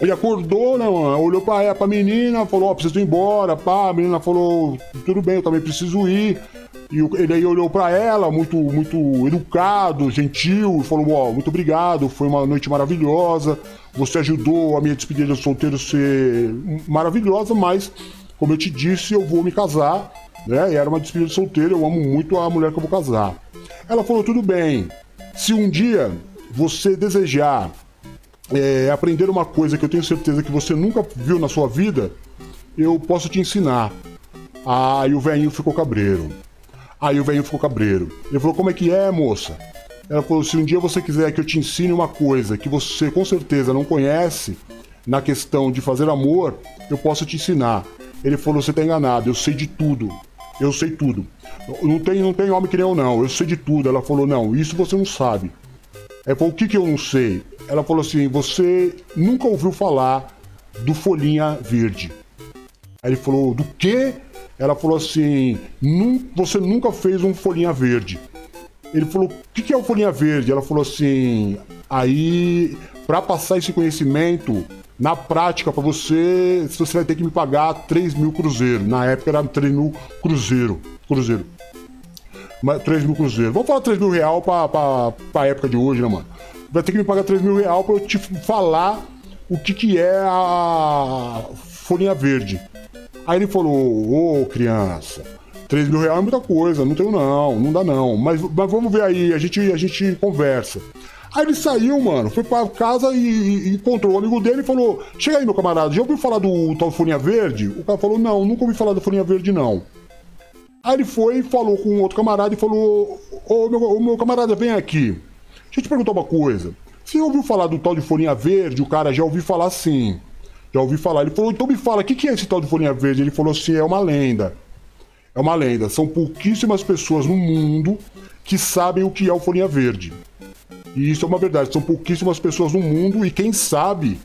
ele acordou, né, mano? Olhou pra, pra menina, falou, ó, oh, preciso ir embora, pá. A menina falou, tudo bem, eu também preciso ir. E ele aí olhou para ela, muito, muito educado, gentil, falou: Ó, oh, muito obrigado, foi uma noite maravilhosa. Você ajudou a minha despedida de solteiro ser maravilhosa, mas, como eu te disse, eu vou me casar, né? E era uma despedida de solteiro, eu amo muito a mulher que eu vou casar. Ela falou: tudo bem, se um dia você desejar é, aprender uma coisa que eu tenho certeza que você nunca viu na sua vida, eu posso te ensinar. Ah, e o velhinho ficou cabreiro. Aí o velho ficou cabreiro. Ele falou: Como é que é, moça? Ela falou: Se um dia você quiser que eu te ensine uma coisa que você com certeza não conhece, na questão de fazer amor, eu posso te ensinar. Ele falou: Você tá enganado, eu sei de tudo. Eu sei tudo. Não tem, não tem homem que nem eu, não. Eu sei de tudo. Ela falou: Não, isso você não sabe. Ela falou: O que, que eu não sei? Ela falou assim: Você nunca ouviu falar do Folhinha Verde. Aí ele falou: Do quê? Ela falou assim: você nunca fez um folhinha verde. Ele falou: o que, que é o folhinha verde? Ela falou assim: aí, para passar esse conhecimento, na prática, para você, você vai ter que me pagar 3 mil cruzeiro. Na época era 3 mil cruzeiro. Cruzeiro. 3 mil cruzeiro. Vamos falar 3 mil real pra, pra, pra época de hoje, né, mano? Vai ter que me pagar 3 mil real pra eu te falar o que, que é a folhinha verde. Aí ele falou: Ô criança, 3 mil reais é muita coisa, não tenho não, não dá não. Mas, mas vamos ver aí, a gente, a gente conversa. Aí ele saiu, mano, foi pra casa e, e encontrou o amigo dele e falou: Chega aí, meu camarada, já ouviu falar do tal Folhinha Verde? O cara falou: Não, nunca ouvi falar da Folhinha Verde, não. Aí ele foi, falou com outro camarada e falou: Ô meu, ô, meu camarada, vem aqui. Deixa eu te perguntar uma coisa. Você ouviu falar do tal de Folhinha Verde? O cara já ouviu falar sim. Já ouvi falar. Ele falou, então me fala, o que, que é esse tal de folhinha verde? Ele falou assim, é uma lenda. É uma lenda. São pouquíssimas pessoas no mundo que sabem o que é o folhinha verde. E isso é uma verdade. São pouquíssimas pessoas no mundo e quem sabe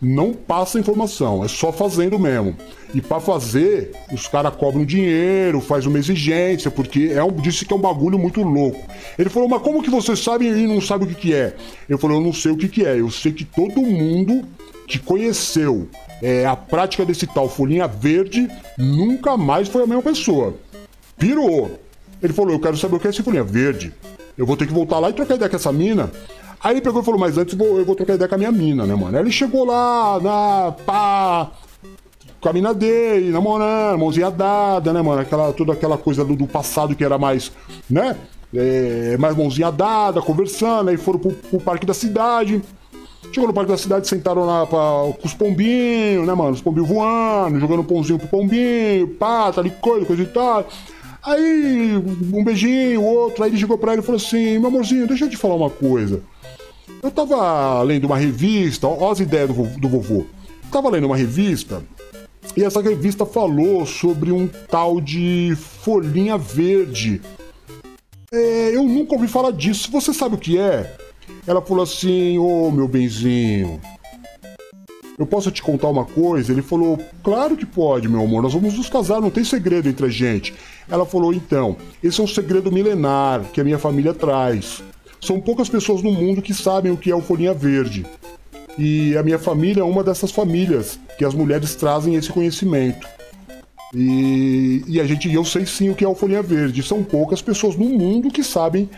não passa informação, é só fazendo mesmo. E para fazer, os caras cobram dinheiro, faz uma exigência, porque é um, disse que é um bagulho muito louco. Ele falou, mas como que você sabe e não sabe o que, que é? Eu falei, eu não sei o que, que é, eu sei que todo mundo que conheceu é, a prática desse tal folhinha verde nunca mais foi a mesma pessoa. Pirou. Ele falou, eu quero saber o que é esse folhinha verde. Eu vou ter que voltar lá e trocar ideia com essa mina. Aí ele pegou e falou, mas antes vou, eu vou trocar ideia com a minha mina, né, mano? Aí ele chegou lá, na pá, com a mina dele, namorando, mãozinha dada, né, mano? Aquela, toda aquela coisa do, do passado que era mais, né? É, mais mãozinha dada, conversando, aí foram pro, pro parque da cidade. Chegou no parque da cidade, sentaram lá pra, com os pombinhos, né, mano? Os pombinhos voando, jogando pãozinho pro pombinho, pá, tá ali coisa, coisa e tal. Aí, um beijinho, outro, aí ele chegou pra ele e falou assim: meu amorzinho, deixa eu te falar uma coisa. Eu tava lendo uma revista, ó as ideias do, do vovô. Tava lendo uma revista e essa revista falou sobre um tal de folhinha verde. É, eu nunca ouvi falar disso. Você sabe o que é? Ela falou assim: Ô meu benzinho, eu posso te contar uma coisa? Ele falou: Claro que pode, meu amor, nós vamos nos casar, não tem segredo entre a gente. Ela falou: Então, esse é um segredo milenar que a minha família traz. São poucas pessoas no mundo que sabem o que é o folhinha verde. E a minha família é uma dessas famílias que as mulheres trazem esse conhecimento. E, e a gente, eu sei sim o que é o folhinha verde. São poucas pessoas no mundo que sabem,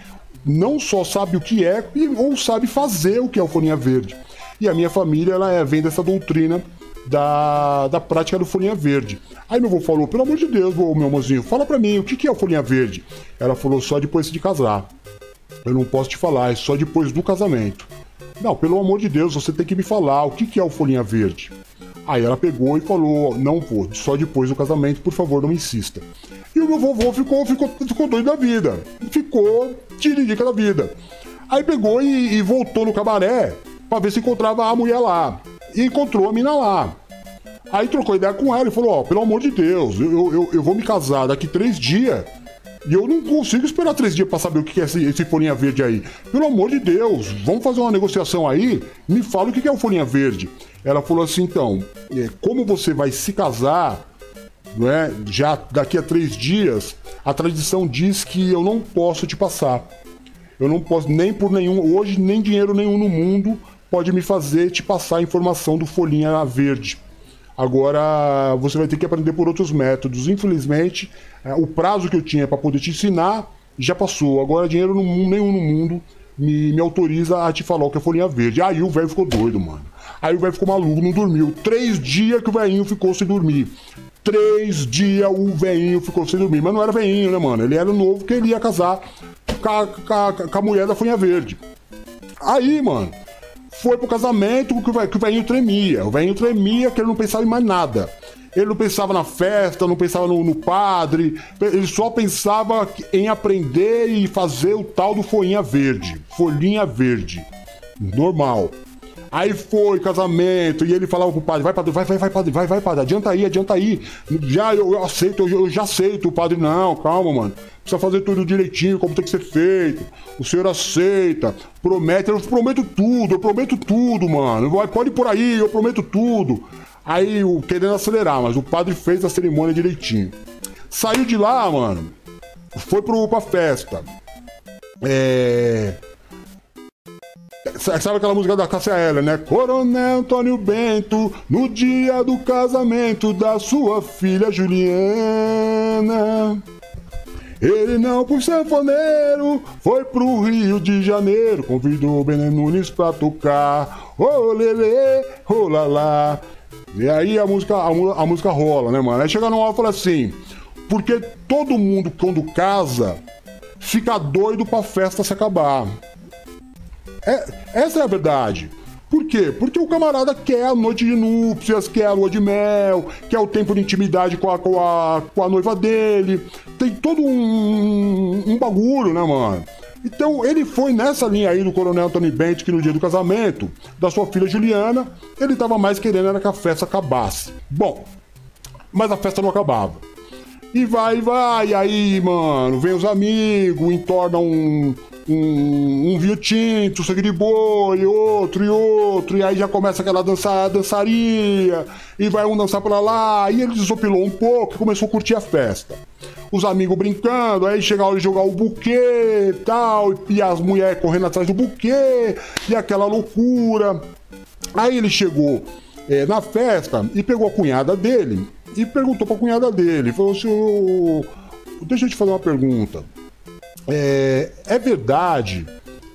não só sabe o que é, ou sabe fazer o que é o folhinha verde. E a minha família, ela é, vem dessa doutrina da, da prática do folhinha verde. Aí meu avô falou, pelo amor de Deus, vô, meu amorzinho, fala pra mim, o que, que é o folhinha verde? Ela falou, só depois de casar. Eu não posso te falar, é só depois do casamento. Não, pelo amor de Deus, você tem que me falar o que, que é o folhinha verde. Aí ela pegou e falou: Não vou, só depois do casamento, por favor, não insista. E o meu vovô ficou, ficou, ficou doido da vida. Ficou tiririca da vida. Aí pegou e, e voltou no cabaré pra ver se encontrava a mulher lá. E encontrou a mina lá. Aí trocou ideia com ela e falou: Ó, pelo amor de Deus, eu, eu, eu vou me casar daqui três dias. E eu não consigo esperar três dias pra saber o que é esse, esse folhinha verde aí. Pelo amor de Deus, vamos fazer uma negociação aí? Me fala o que é o folhinha verde. Ela falou assim, então, é, como você vai se casar, não é? Já daqui a três dias, a tradição diz que eu não posso te passar. Eu não posso nem por nenhum, hoje nem dinheiro nenhum no mundo pode me fazer te passar a informação do folhinha verde. Agora você vai ter que aprender por outros métodos. Infelizmente, é, o prazo que eu tinha para poder te ensinar já passou. Agora dinheiro no nenhum no mundo me, me autoriza a te falar o que é folhinha verde. Aí o velho ficou doido, mano. Aí o velho ficou maluco, não dormiu. Três dias que o velhinho ficou sem dormir. Três dias o velhinho ficou sem dormir. Mas não era velhinho, né, mano? Ele era novo que ele ia casar com a, com a- com a mulher da folhinha verde. Aí, mano, foi pro casamento que o ve- que o velhinho tremia. O velhinho tremia que ele não pensava em mais nada. Ele não pensava na festa, não pensava no, no padre, ele só pensava em aprender e fazer o tal do folhinha verde. Folhinha verde. Normal. Aí foi casamento, e ele falava pro padre: vai, padre, vai, vai, vai, padre, vai, vai, padre, adianta aí, adianta aí. Já eu, eu aceito, eu, eu já aceito. O padre, não, calma, mano. Precisa fazer tudo direitinho, como tem que ser feito. O senhor aceita, promete, eu prometo tudo, eu prometo tudo, mano. Vai, pode ir por aí, eu prometo tudo. Aí, o, querendo acelerar, mas o padre fez a cerimônia direitinho. Saiu de lá, mano, foi pro, pra festa. É. Sabe aquela música da Cássia Eller, né? Coronel Antônio Bento, no dia do casamento da sua filha Juliana. Ele não, por sanfoneiro, foi pro Rio de Janeiro, convidou o Bené Nunes pra tocar. Ô lele, ô lalá. E aí a música, a, a música rola, né, mano? Aí chega numa hora e fala assim: porque todo mundo, quando casa, fica doido pra festa se acabar. É, essa é a verdade. Por quê? Porque o camarada quer a noite de núpcias, quer a lua de mel, quer o tempo de intimidade com a, com a, com a noiva dele. Tem todo um, um bagulho, né, mano? Então ele foi nessa linha aí do Coronel Antônio Bento que no dia do casamento da sua filha Juliana, ele tava mais querendo era que a festa acabasse. Bom, mas a festa não acabava. E vai, vai, aí, mano, vem os amigos, entornam um, um, um vinho tinto, sangue de boi, outro e outro, e aí já começa aquela dança, dançaria, e vai um dançar pra lá, e ele desopilou um pouco e começou a curtir a festa. Os amigos brincando, aí chega a hora de jogar o buquê tal, e as mulheres correndo atrás do buquê, e aquela loucura. Aí ele chegou é, na festa e pegou a cunhada dele e perguntou pra cunhada dele, falou assim, "Ô, deixa eu te fazer uma pergunta. É, é verdade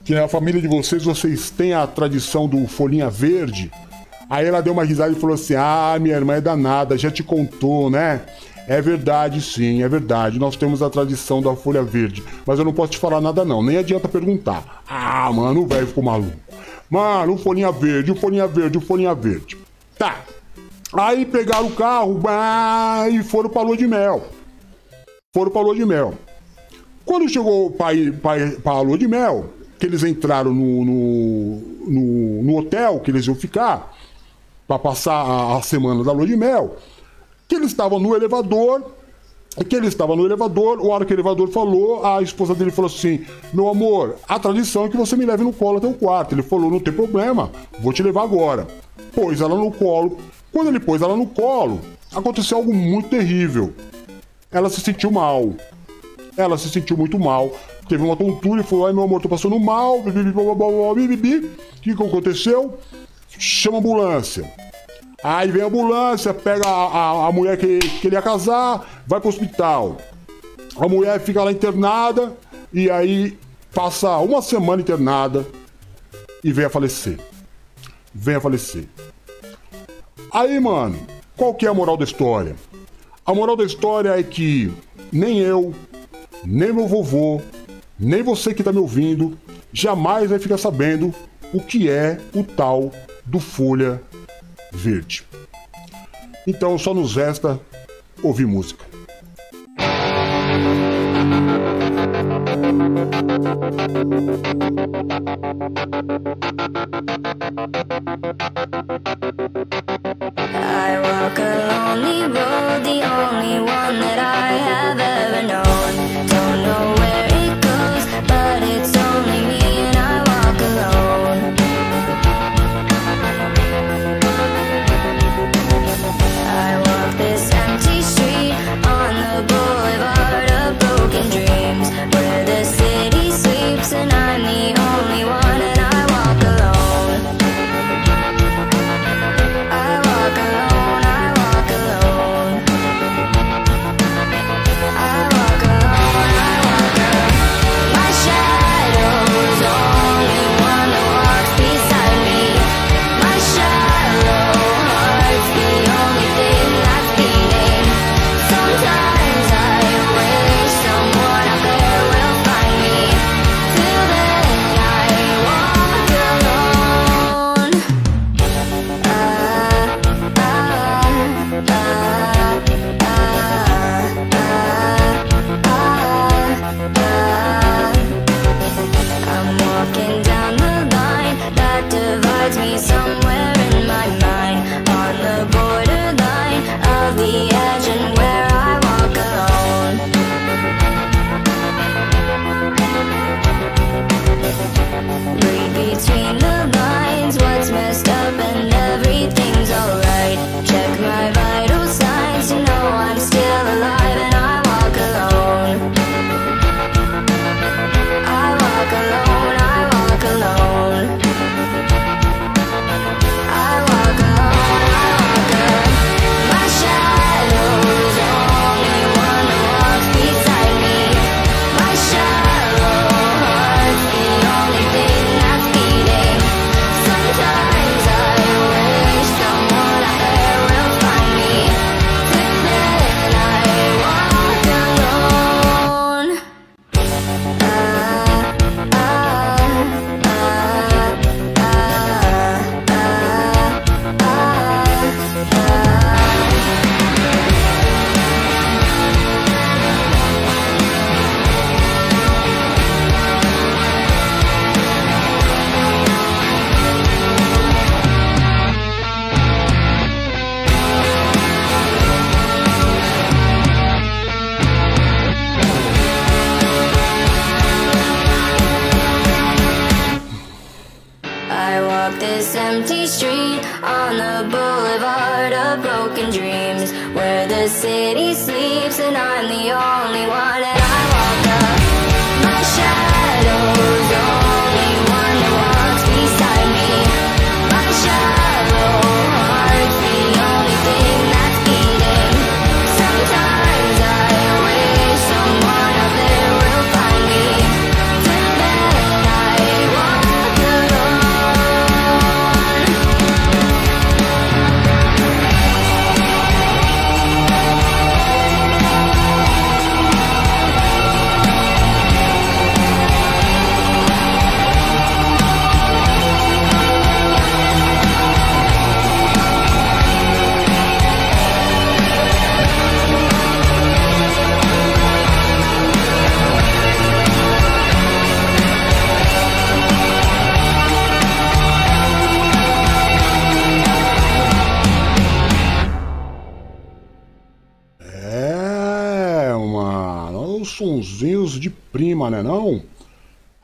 que na família de vocês vocês têm a tradição do folhinha verde? Aí ela deu uma risada e falou assim: Ah, minha irmã é danada, já te contou, né? É verdade, sim, é verdade. Nós temos a tradição da folha verde. Mas eu não posso te falar nada, não. Nem adianta perguntar. Ah, mano, o velho ficou maluco. Mano, folhinha verde, folhinha verde, folhinha verde. Tá. Aí pegaram o carro e foram pra lua de mel. Foram pra lua de mel. Quando chegou ir pra lua de mel, que eles entraram no, no, no, no hotel que eles iam ficar, pra passar a, a semana da lua de mel, que eles estavam no elevador, que ele estava no elevador, a hora que o elevador falou, a esposa dele falou assim: Meu amor, a tradição é que você me leve no colo até o quarto. Ele falou: Não tem problema, vou te levar agora. Pôs ela no colo. Quando ele pôs ela no colo, aconteceu algo muito terrível. Ela se sentiu mal. Ela se sentiu muito mal. Teve uma tontura e falou: Ai, meu amor, tô passando mal. blá, bibibi. O que, que aconteceu? Chama a ambulância. Aí vem a ambulância, pega a, a, a mulher que, que ele ia casar, vai pro hospital. A mulher fica lá internada e aí passa uma semana internada e vem a falecer. Vem a falecer. Aí, mano, qual que é a moral da história? A moral da história é que nem eu, nem meu vovô, nem você que tá me ouvindo, jamais vai ficar sabendo o que é o tal do folha verde. Então só nos resta ouvir música. I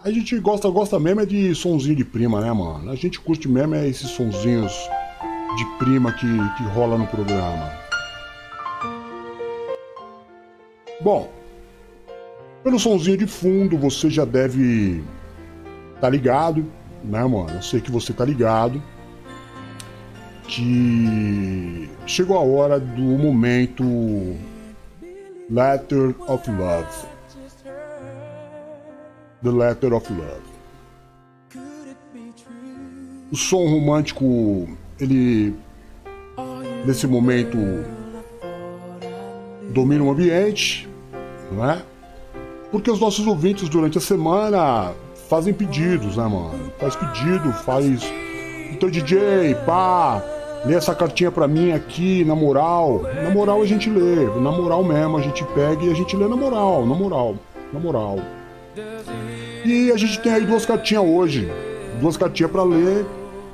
A gente gosta, gosta mesmo é de sonzinho de prima, né, mano? A gente curte mesmo é esses sonzinhos de prima que, que rola no programa. Bom, pelo sonzinho de fundo você já deve tá ligado, né, mano? Eu sei que você tá ligado que chegou a hora do momento Letter of Love. The Letter of Love. O som romântico, ele nesse momento domina o ambiente, não é? Porque os nossos ouvintes durante a semana fazem pedidos, né, mano? Faz pedido, faz. Então, DJ, pá, lê essa cartinha pra mim aqui, na moral. Na moral a gente lê, na moral mesmo, a gente pega e a gente lê na moral, na moral, na moral. E a gente tem aí duas cartinhas hoje. Duas cartinhas pra ler,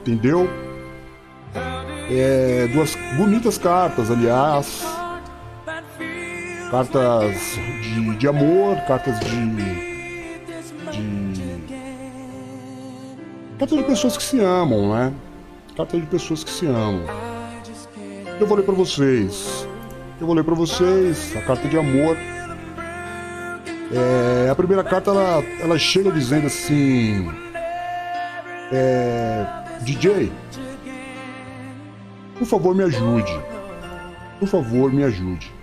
entendeu? É, duas bonitas cartas, aliás. Cartas de, de amor, cartas de. de. Cartas de pessoas que se amam, né? Cartas de pessoas que se amam. Eu vou ler pra vocês. Eu vou ler pra vocês a carta de amor. É, a primeira carta ela, ela chega dizendo assim: é, DJ, por favor me ajude. Por favor me ajude.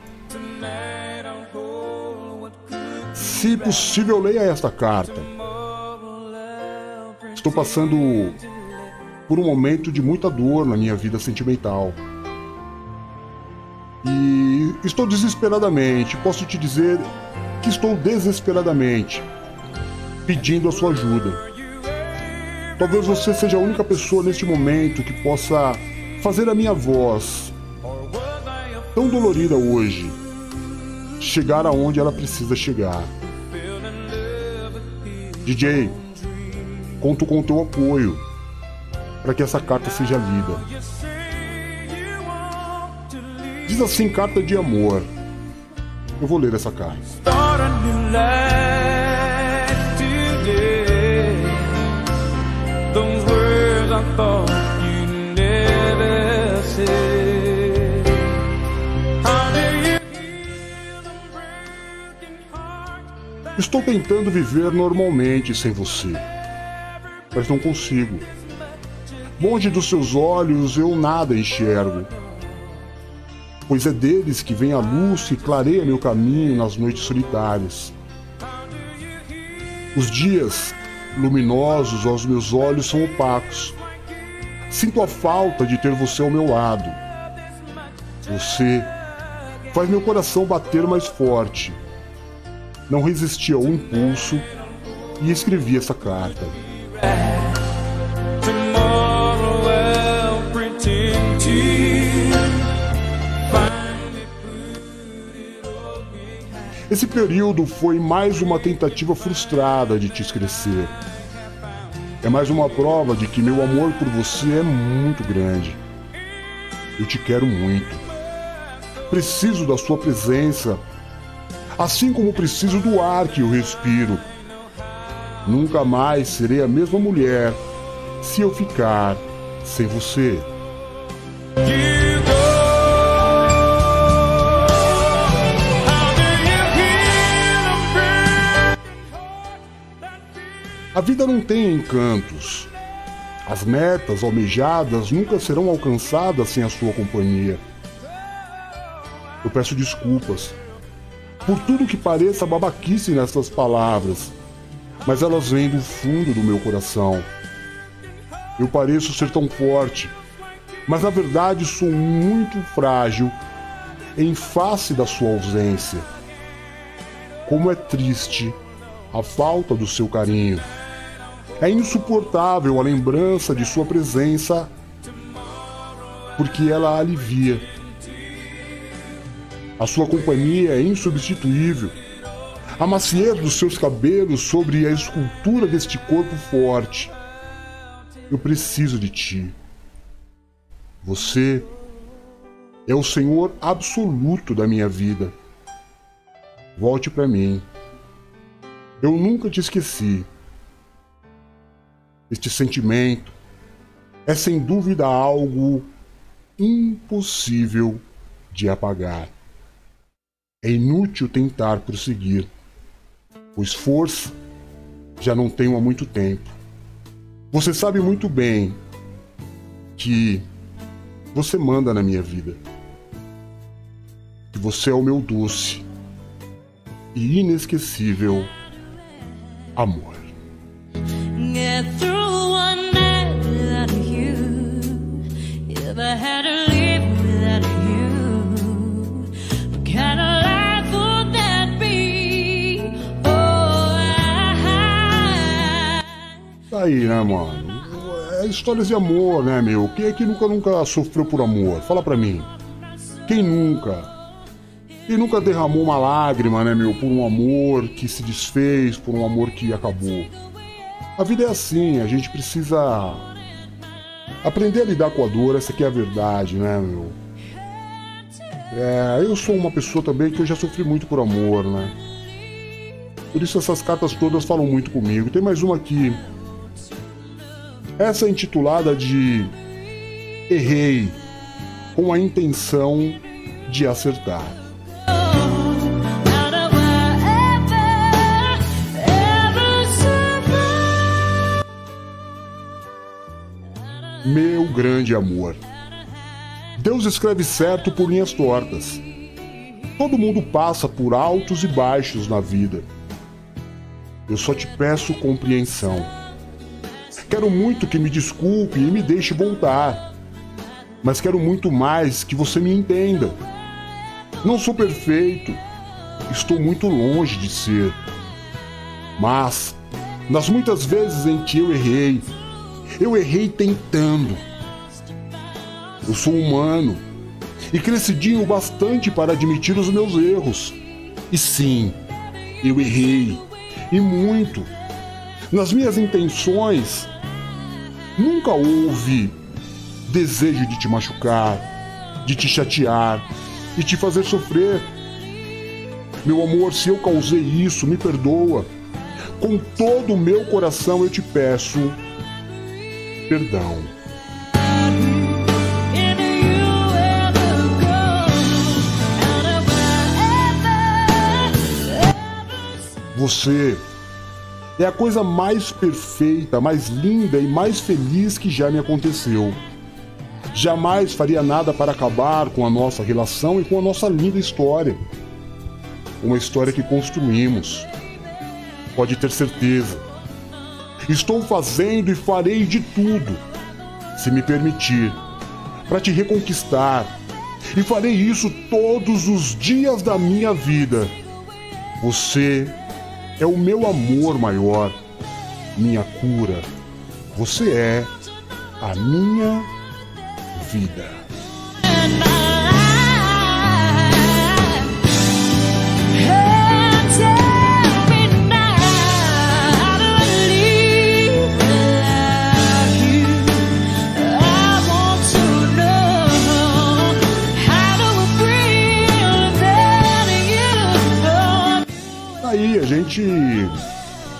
Se possível, leia esta carta. Estou passando por um momento de muita dor na minha vida sentimental. E estou desesperadamente, posso te dizer que estou desesperadamente pedindo a sua ajuda. Talvez você seja a única pessoa neste momento que possa fazer a minha voz, tão dolorida hoje, chegar aonde ela precisa chegar. DJ, conto com o teu apoio para que essa carta seja lida. Diz assim, carta de amor. Eu vou ler essa carta. Estou tentando viver normalmente sem você, mas não consigo. Longe dos seus olhos eu nada enxergo, pois é deles que vem a luz que clareia meu caminho nas noites solitárias. Os dias luminosos aos meus olhos são opacos. Sinto a falta de ter você ao meu lado. Você faz meu coração bater mais forte. Não resisti ao impulso e escrevi essa carta. Esse período foi mais uma tentativa frustrada de te esquecer. É mais uma prova de que meu amor por você é muito grande. Eu te quero muito. Preciso da sua presença, assim como preciso do ar que eu respiro. Nunca mais serei a mesma mulher se eu ficar sem você? A vida não tem encantos. As metas almejadas nunca serão alcançadas sem a sua companhia. Eu peço desculpas por tudo que pareça babaquice nessas palavras, mas elas vêm do fundo do meu coração. Eu pareço ser tão forte, mas na verdade sou muito frágil em face da sua ausência. Como é triste a falta do seu carinho. É insuportável a lembrança de sua presença, porque ela alivia. A sua companhia é insubstituível. A maciez dos seus cabelos sobre a escultura deste corpo forte. Eu preciso de ti. Você é o Senhor absoluto da minha vida. Volte para mim. Eu nunca te esqueci. Este sentimento é sem dúvida algo impossível de apagar. É inútil tentar prosseguir, pois força já não tenho há muito tempo. Você sabe muito bem que você manda na minha vida. Que você é o meu doce e inesquecível amor. Aí, né, mano? É histórias de amor, né, meu? Quem é que nunca, nunca sofreu por amor? Fala pra mim. Quem nunca? Quem nunca derramou uma lágrima, né, meu? Por um amor que se desfez, por um amor que acabou. A vida é assim, a gente precisa aprender a lidar com a dor, essa aqui é a verdade, né, meu? É, eu sou uma pessoa também que eu já sofri muito por amor, né? Por isso essas cartas todas falam muito comigo. Tem mais uma aqui. Essa é intitulada de Errei, com a intenção de acertar. Meu grande amor. Deus escreve certo por linhas tortas. Todo mundo passa por altos e baixos na vida. Eu só te peço compreensão. Quero muito que me desculpe e me deixe voltar. Mas quero muito mais que você me entenda. Não sou perfeito. Estou muito longe de ser. Mas, nas muitas vezes em que eu errei, eu errei tentando. Eu sou humano e crescidinho bastante para admitir os meus erros. E sim, eu errei. E muito. Nas minhas intenções, nunca houve desejo de te machucar, de te chatear, de te fazer sofrer. Meu amor, se eu causei isso, me perdoa. Com todo o meu coração eu te peço perdão. Você é a coisa mais perfeita, mais linda e mais feliz que já me aconteceu. Jamais faria nada para acabar com a nossa relação e com a nossa linda história. Uma história que construímos. Pode ter certeza. Estou fazendo e farei de tudo, se me permitir, para te reconquistar. E farei isso todos os dias da minha vida. Você é o meu amor maior, minha cura. Você é a minha vida. Gente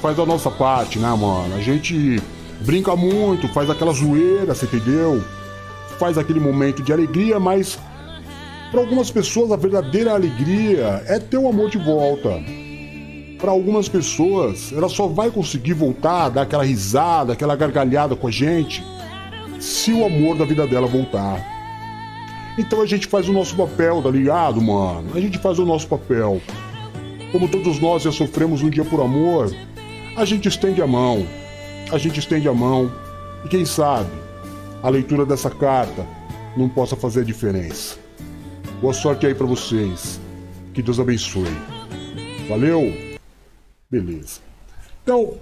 faz a nossa parte, né, mano? A gente brinca muito, faz aquela zoeira, você entendeu? Faz aquele momento de alegria, mas para algumas pessoas a verdadeira alegria é ter o amor de volta. Para algumas pessoas, ela só vai conseguir voltar, dar aquela risada, aquela gargalhada com a gente, se o amor da vida dela voltar. Então a gente faz o nosso papel, tá ligado, mano? A gente faz o nosso papel. Como todos nós já sofremos um dia por amor, a gente estende a mão. A gente estende a mão. E quem sabe, a leitura dessa carta não possa fazer a diferença. Boa sorte aí pra vocês. Que Deus abençoe. Valeu? Beleza. Então,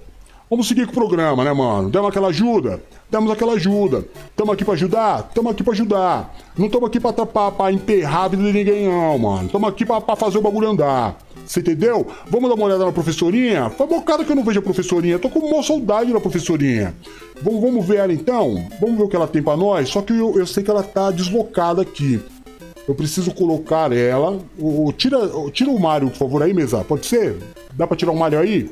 vamos seguir com o programa, né, mano? Demos aquela ajuda? Demos aquela ajuda. Tamo aqui pra ajudar? Tamo aqui pra ajudar. Não tamo aqui pra, enterrar a vida de ninguém, não, mano. Tamo aqui pra, fazer o bagulho andar. Você entendeu? Vamos dar uma olhada na professorinha? Foi bocada que eu não vejo a professorinha. Tô com uma saudade da professorinha. Vamos, vamos ver ela então? Vamos ver o que ela tem pra nós? Só que eu, eu sei que ela tá deslocada aqui. Eu preciso colocar ela. O, tira, o- tira o Mário, por favor, aí, mesa. Pode ser? Dá pra tirar o Mário aí?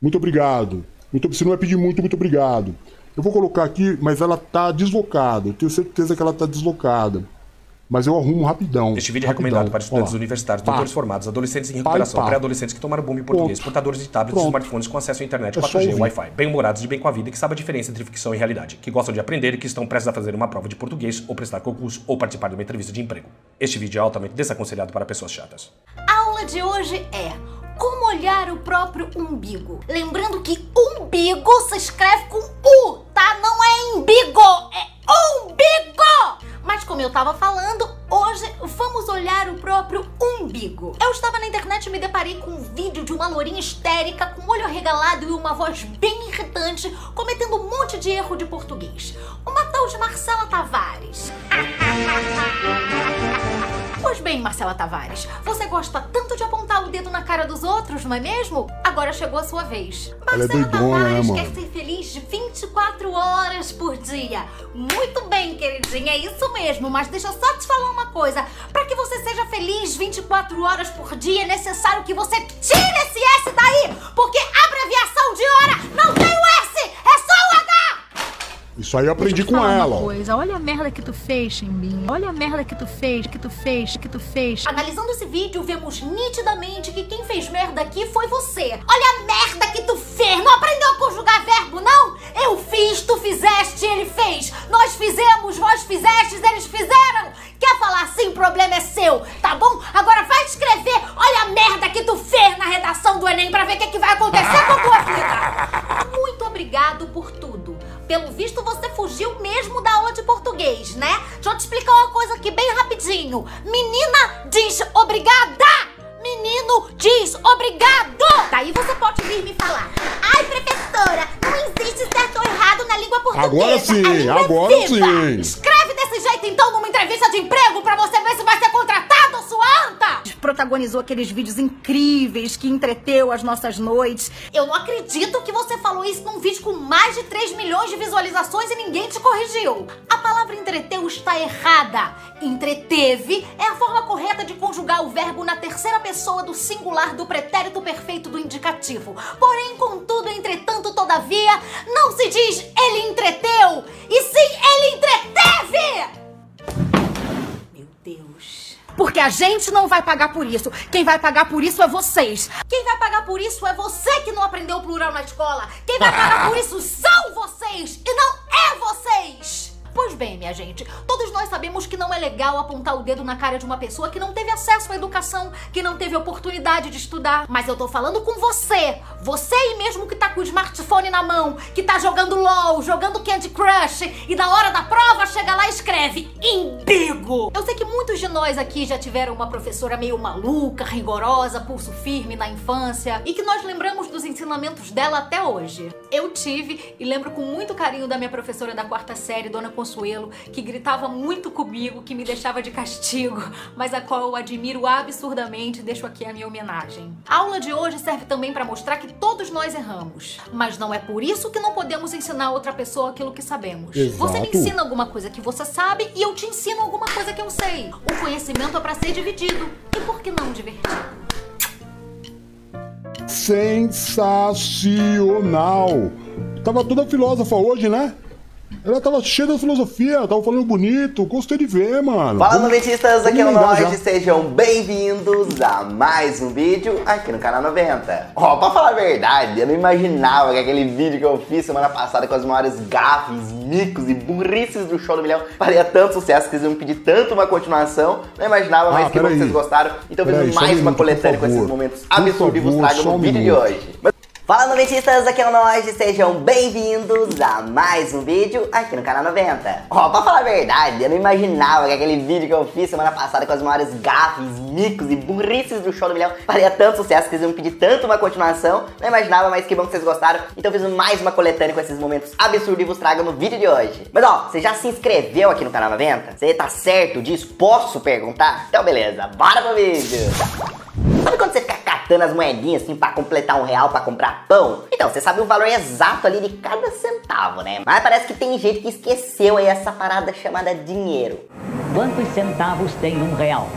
Muito obrigado. Muito, se não vai pedir muito, muito obrigado. Eu vou colocar aqui, mas ela tá deslocada. Eu tenho certeza que ela tá deslocada. Mas eu arrumo rapidão. Este vídeo é rapidão. recomendado para estudantes universitários, Pá. doutores formados, adolescentes em e recuperação, pré-adolescentes que tomaram boom em português, Pronto. portadores de tablets e smartphones com acesso à internet É só 4G e ouvir. Wi-Fi, bem-humorados de bem com a vida, que sabem a diferença entre ficção e realidade, que gostam de aprender e que estão prestes a fazer uma prova de português, ou prestar concurso, ou participar de uma entrevista de emprego. Este vídeo é altamente desaconselhado para pessoas chatas. A aula de hoje é como olhar o próprio umbigo. Lembrando que umbigo se escreve com U, tá? Não é umbigo, é umbigo! Mas como eu tava falando, hoje vamos olhar o próprio umbigo. Eu estava na internet e me deparei com um vídeo de uma lourinha histérica com o olho arregalado e uma voz bem irritante, cometendo um monte de erro de português. Uma tal de Marcela Tavares. Pois bem, Marcela Tavares, você gosta tanto de apontar o dedo na cara dos outros, não é mesmo? Agora chegou a sua vez. Ela é doidona, né, Tavares mano? quer ser feliz 24 horas por dia. Muito bem, queridinha, é isso mesmo. Mas deixa eu só te falar uma coisa. Para que você seja feliz 24 horas por dia, é necessário que você tire esse S daí. Porque abreviação de hora não tem o S, é. Isso aí eu aprendi com ela. coisa, olha a merda que tu fez, Chimbinha. Olha a merda que tu fez, que tu fez, que tu fez. Analisando esse vídeo, vemos nitidamente que quem fez merda aqui foi você. Olha a merda que tu fez! Não aprendeu a conjugar verbo, não? Eu fiz, tu fizeste, ele fez. Nós fizemos, vós fizestes, eles fizeram. Quer falar assim? O problema é seu, tá bom? Agora vai escrever. Olha a merda que tu fez na redação do Enem pra ver o que, que vai acontecer com a tua vida. Muito obrigado por tudo. Pelo visto, você fugiu mesmo da aula de português, né? Deixa eu te explicar uma coisa aqui bem rapidinho. Menina diz obrigada! Menino diz obrigado! Daí você pode vir me falar. Ai, professora, não existe certo ou errado na língua portuguesa. Agora sim, A língua é agora viva. sim. Escreve desse jeito então numa entrevista de emprego pra você ver se vai ser contratado, sua anta! Protagonizou aqueles vídeos incríveis que entreteu as nossas noites. Eu não acredito que você falou isso num vídeo com mais de 3 milhões de visualizações e ninguém te corrigiu. A palavra entreteu está errada. Entreteve é a forma correta de conjugar o verbo na terceira pessoa do singular do pretérito perfeito do indicativo. Porém, contudo, entretanto, todavia, não se diz ele entreteu, e sim ele entreteve! Porque a gente não vai pagar por isso. Quem vai pagar por isso é vocês. Quem vai pagar por isso é você que não aprendeu o plural na escola. Quem vai pagar por isso são vocês e não é vocês. Pois bem, minha gente, todos nós sabemos que não é legal apontar o dedo na cara de uma pessoa que não teve acesso à educação, que não teve oportunidade de estudar. Mas eu tô falando com você. Você aí mesmo que tá com o smartphone na mão, que tá jogando LOL, jogando Candy Crush e na hora da prova chega lá e escreve imbigo. Eu sei que muitos de nós aqui já tiveram uma professora meio maluca, rigorosa, pulso firme na infância e que nós lembramos dos ensinamentos dela até hoje. Eu tive e lembro com muito carinho da minha professora da quarta série, Dona Consuelo, que gritava muito comigo, que me deixava de castigo, mas a qual eu admiro absurdamente e deixo aqui a minha homenagem. A aula de hoje serve também para mostrar que todos nós erramos, mas não é por isso que não podemos ensinar a outra pessoa aquilo que sabemos. Você me Exato. ensina alguma coisa que você sabe e eu te ensino alguma coisa que eu sei. O conhecimento é para ser dividido. E por que não divertido? Sensacional! Tava toda filósofa hoje, né? Ela tava cheia de filosofia, tava falando bonito, gostei de ver, mano. Fala, noventistas, aqui é o Nord, sejam bem-vindos a mais um vídeo aqui no canal 90. Ó, pra falar a verdade, eu não imaginava que aquele vídeo que eu fiz semana passada com as maiores gafes, micos e burrices do show do milhão faria tanto sucesso que vocês iam pedir tanto uma continuação. Não imaginava, mas Ah, que bom que vocês gostaram. Então um mais uma coletânea com esses momentos absurdos e vos trago no vídeo de hoje. Mas- Fala noventistas, aqui é o Nord, sejam bem-vindos a mais um vídeo aqui no canal 90. Ó, pra falar a verdade, eu não imaginava que aquele vídeo que eu fiz semana passada com as maiores gafes, micos e burrices do show do milhão faria tanto sucesso que vocês iam pedir tanto uma continuação. Não imaginava, mas que bom que vocês gostaram. Então fiz mais uma coletânea com esses momentos absurdos e vos trago no vídeo de hoje. Mas ó, você já se inscreveu aqui no canal 90? Você tá certo disso? Posso perguntar? Então beleza, bora pro vídeo! Sabe quando você fica catando as moedinhas assim pra completar um real pra comprar pão? Então, você sabe o valor exato ali de cada centavo, né? Mas parece que tem gente que esqueceu aí essa parada chamada dinheiro. Quantos centavos tem um real?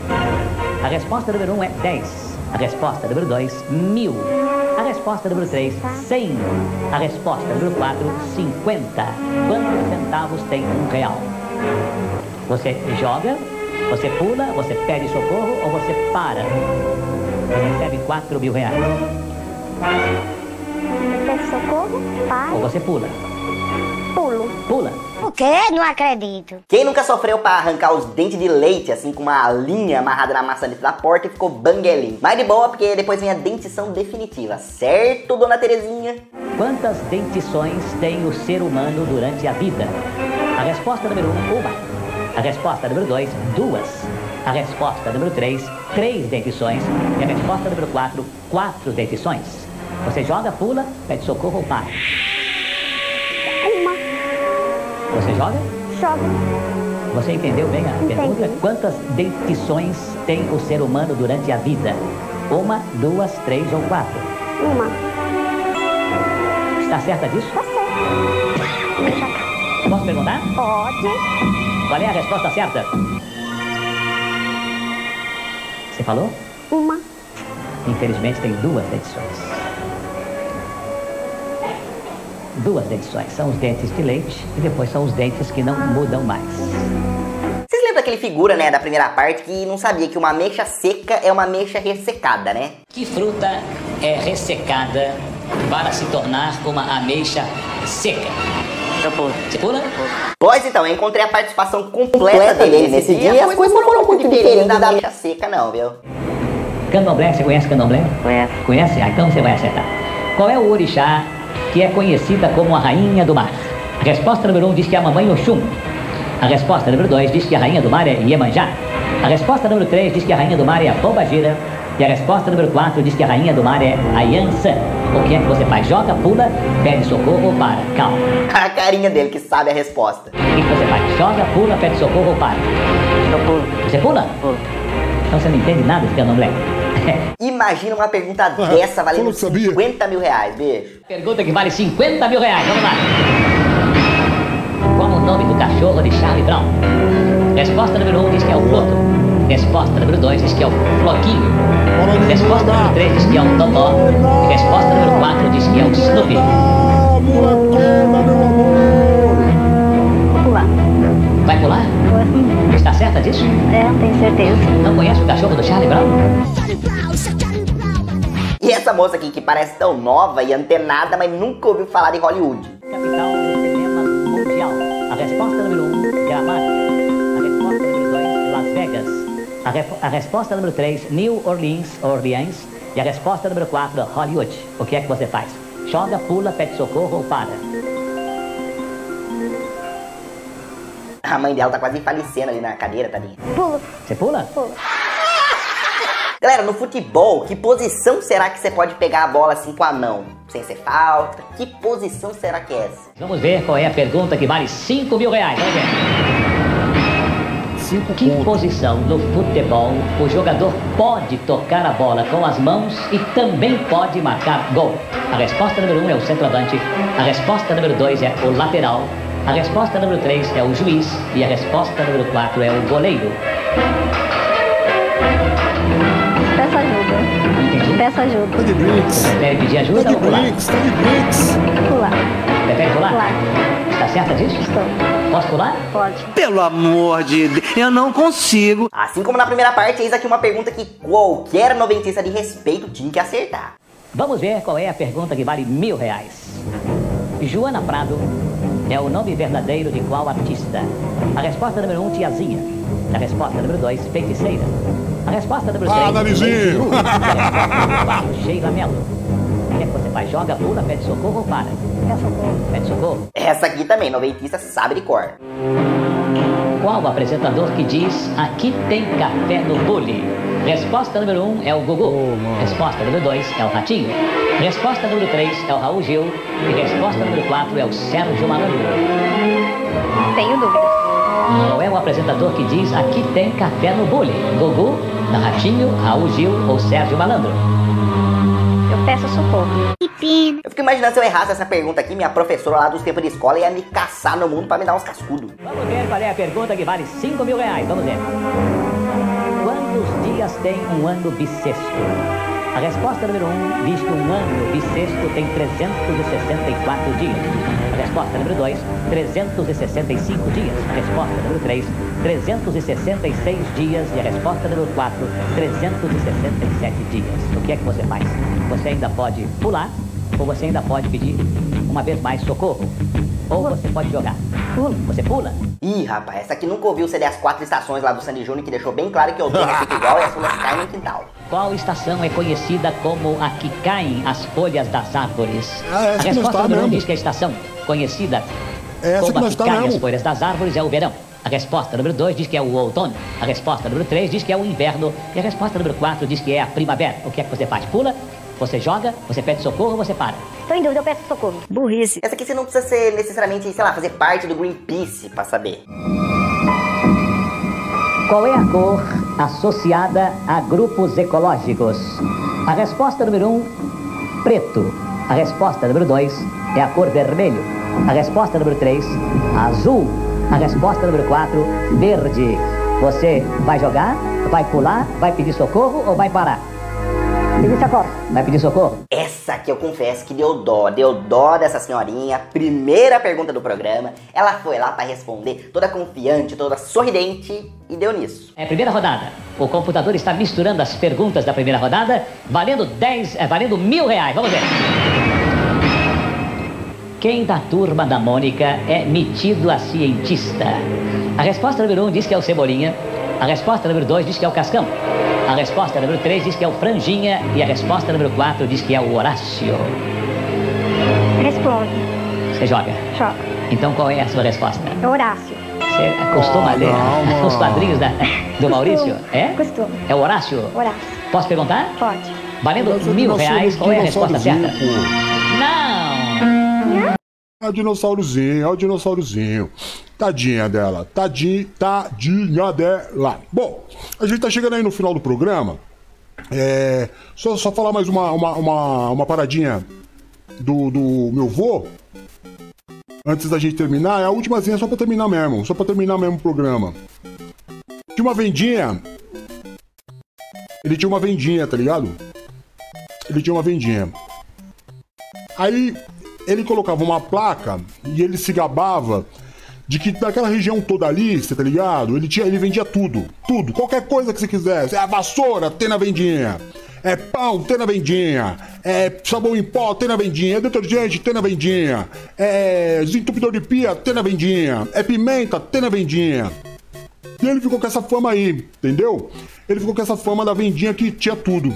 A resposta número 1 um é 10. A resposta número 2, mil. A resposta número 3, 100. A resposta número 4, 50. Quantos centavos tem um real? Você joga, você pula, você pede socorro ou você para? E recebe 4 mil reais. Pede socorro? Pai? Ou você pula. Pulo. Pula. O quê? Não acredito. Quem nunca sofreu pra arrancar os dentes de leite, assim, com uma linha amarrada na maçaneta da porta e ficou banguelinho? Mas de boa, porque depois vem a dentição definitiva, certo, dona Terezinha? Quantas dentições tem o ser humano durante a vida? A resposta número 1, um, uma. A resposta número 2, duas. A resposta número 3, três dentições. E a resposta número 4, quatro dentições. Você joga, pula, pede socorro ou para? Uma. Você joga? Joga. Você entendeu bem a Entendi. pergunta? Quantas dentições tem o ser humano durante a vida? Uma, duas, três ou quatro? Uma. Está certa disso? Tá certo. Posso perguntar? Pode. Qual é a resposta certa? Você falou? Uma. Infelizmente tem duas dentições. Duas dentições. São os dentes de leite e depois são os dentes que não mudam mais. Vocês lembram daquele figura, né, da primeira parte que não sabia que uma ameixa seca é uma ameixa ressecada, né? Que fruta é ressecada para se tornar uma ameixa seca? Pois então, eu encontrei a participação completa dele nesse dia. As coisas não foram muito diferentes da ameixa seca, não, viu? Candomblé, você conhece candomblé? Conhece. Conhece? Ah, então você vai acertar. Qual é o orixá que é conhecida como a rainha do mar? A resposta número 1 um diz que é a mamãe Oxum. A resposta número 2 diz que a rainha do mar é Iemanjá. A resposta número 3 diz que a rainha do mar é a Pombagira. E a resposta número 4 diz que a rainha do mar é a Yansan. O que é que você faz? Joga, pula, pede socorro ou para? Calma. A carinha dele que sabe a resposta. O que, que você faz? Joga, pula, pede socorro ou para? Eu pulo. Você pula? Pulo. Então você não entende nada de candomblé. Imagina uma pergunta dessa valendo 50 mil reais, beijo. Pergunta que vale 50 mil reais. Vamos lá. Qual o nome do cachorro de Charlie Brown? Resposta número 1 um diz que é o Floto. Resposta número 2 diz que é o Floquinho. Resposta número 3 diz que é o Totó. E resposta número 4 diz que é o Snoopy. Pular. Vai pular? Está certa disso? É, tenho certeza. Não conhece o cachorro do Charlie Brown? E essa moça aqui que parece tão nova e antenada, mas nunca ouviu falar de Hollywood. Capital do cinema mundial. A resposta número 1, um, A, re- a resposta número 3, New Orleans, Orleans. E a resposta número 4, Hollywood. O que é que você faz? Joga, pula, pede socorro ou para? A mãe dela tá quase falecendo ali na cadeira, tadinha. Pulo. Você pula? Pulo. Galera, no futebol, que posição será que você pode pegar a bola assim com a mão? Sem ser falta? Que posição será que é essa? Vamos ver qual é a pergunta que vale 5 mil reais. Vamos ver. Que posição no futebol o jogador pode tocar a bola com as mãos e também pode marcar gol? A resposta número 1 um é o centroavante, a resposta número 2 é o lateral, a resposta número 3 é o juiz e a resposta número 4 é o goleiro. Peço ajuda. Entendi. Peço ajuda. Tá de brinks. Prefere pedir ajuda Tá de ou pular? brinks, tá de brinks. Pular. Prefere pular? Pular. Está certa disso? Estou. Posso pular? Pode. Pelo amor de Deus, eu não consigo. Assim como na primeira parte, eis aqui uma pergunta que qualquer noventista de respeito tinha que acertar. Vamos ver qual é a pergunta que vale mil reais. Joana Prado é o nome verdadeiro de qual artista? A resposta número um, tiazinha. A resposta número dois, feiticeira. A resposta número Ah, três, narizinho. Lu. E a resposta número quatro, Sheila Mello. Que é você faz? Joga, pula, pede socorro ou para? Peço socorro. Pede socorro. Essa aqui também, noventista sabe de cor. Qual o apresentador que diz aqui tem café no bule? Resposta número um é o Gugu. resposta número dois é o Ratinho. Resposta número três é o Raul Gil. E resposta número quatro é o Sérgio Malandro. Tenho dúvidas. Qual é o apresentador que diz aqui tem café no bule? Gugu, Ratinho, Raul Gil ou Sérgio Malandro? Peço socorro. Que pena. Eu fico imaginando se eu errasse essa pergunta aqui, minha professora lá dos tempos de escola ia me caçar no mundo pra me dar uns cascudos. Vamos ver qual é a pergunta que vale 5 mil reais. Vamos ver. Quantos dias tem um ano bissexto? A resposta número 1 um diz que um ano bissexto tem 364 dias. A resposta número 2, 365 dias. A resposta número 3, 366 dias. E a resposta número 4, 367 dias. O que é que você faz? Você ainda pode pular ou você ainda pode pedir uma vez mais socorro. Ou você pode jogar. Pula. Você pula? Ih, rapaz, essa aqui nunca ouviu o CD As Quatro Estações lá do Sandy Júnior, que deixou bem claro que eu tenho fica igual e as folhas caem no quintal. Qual estação é conhecida como a que caem as folhas das árvores? Ah, a essa nós resposta número um mesmo. diz que a estação conhecida É essa como que a que tá caem as folhas das árvores é o verão. A resposta número 2 diz que é o outono. A resposta número 3 diz que é o inverno. E a resposta número 4 diz que é a primavera. O que é que você faz? Pula? Você joga? Você pede socorro ou você para? Estou em dúvida, eu peço socorro. Burrice. Essa aqui você não precisa ser necessariamente, sei lá, fazer parte do Greenpeace pra saber. Qual é a cor associada a grupos ecológicos? A resposta número 1, um, preto. A resposta número 2 é a cor vermelho. A resposta número 3, azul. A resposta número 4, verde. Você vai jogar, vai pular, vai pedir socorro ou vai parar? Pedir socorro. Vai pedir socorro? Essa aqui eu confesso que deu dó, deu dó dessa senhorinha. Primeira pergunta do programa. Ela foi lá pra responder, toda confiante, toda sorridente, e deu nisso. É, primeira rodada. O computador está misturando as perguntas da primeira rodada, valendo 10, é, valendo mil reais. Vamos ver. Quem da turma da Mônica é metido a cientista? A resposta número 1 um diz que é o Cebolinha. A resposta número 2 diz que é o Cascão. A resposta número 3 diz que é o Franjinha. E a resposta número 4 diz que é o Horácio. Responde. Você joga. Joga. Então qual é a sua resposta? É Horácio. Você costuma ler calma. os quadrinhos da- do Maurício? É? Costumo. É o Horácio? Horácio. Posso perguntar? Pode. Valendo mil reais, qual é a resposta certa? Não! É o dinossaurozinho, é o dinossaurozinho. Tadinha dela, tadinha, tadinha dela. Bom, a gente tá chegando aí no final do programa. É, só, só falar mais uma, uma, uma, uma paradinha do, do meu vô. Antes da gente terminar, é a últimazinha só pra terminar mesmo. Só pra terminar mesmo o programa. Tinha uma vendinha. Ele tinha uma vendinha, tá ligado? Ele tinha uma vendinha. Aí ele colocava uma placa e ele se gabava de que daquela região toda ali, você tá ligado? Ele, tinha, ele vendia tudo, tudo, qualquer coisa que você quisesse. É a vassoura, tem na vendinha. É pão, tem na vendinha. É sabão em pó, tem na vendinha. É detergente, tem na vendinha. É desentupidor de pia, tem na vendinha. É pimenta, tem na vendinha. E ele ficou com essa fama aí, entendeu? Ele ficou com essa fama da vendinha que tinha tudo.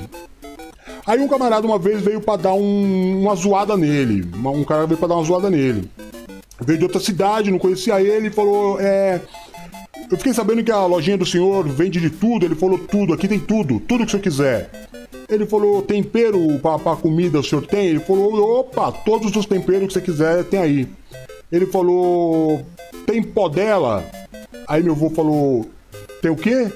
Aí um camarada uma vez veio pra dar um- uma zoada nele. Um cara veio pra dar uma zoada nele. Veio de outra cidade, não conhecia ele falou: É. Eu fiquei sabendo que a lojinha do senhor vende de tudo. Ele falou: Tudo, aqui tem tudo, tudo que o senhor quiser. Ele falou: Tempero pra comida o senhor tem? Ele falou: Opa, todos os temperos que você quiser tem aí. Ele falou: Tem pó dela? Aí meu avô falou: Tem o quê?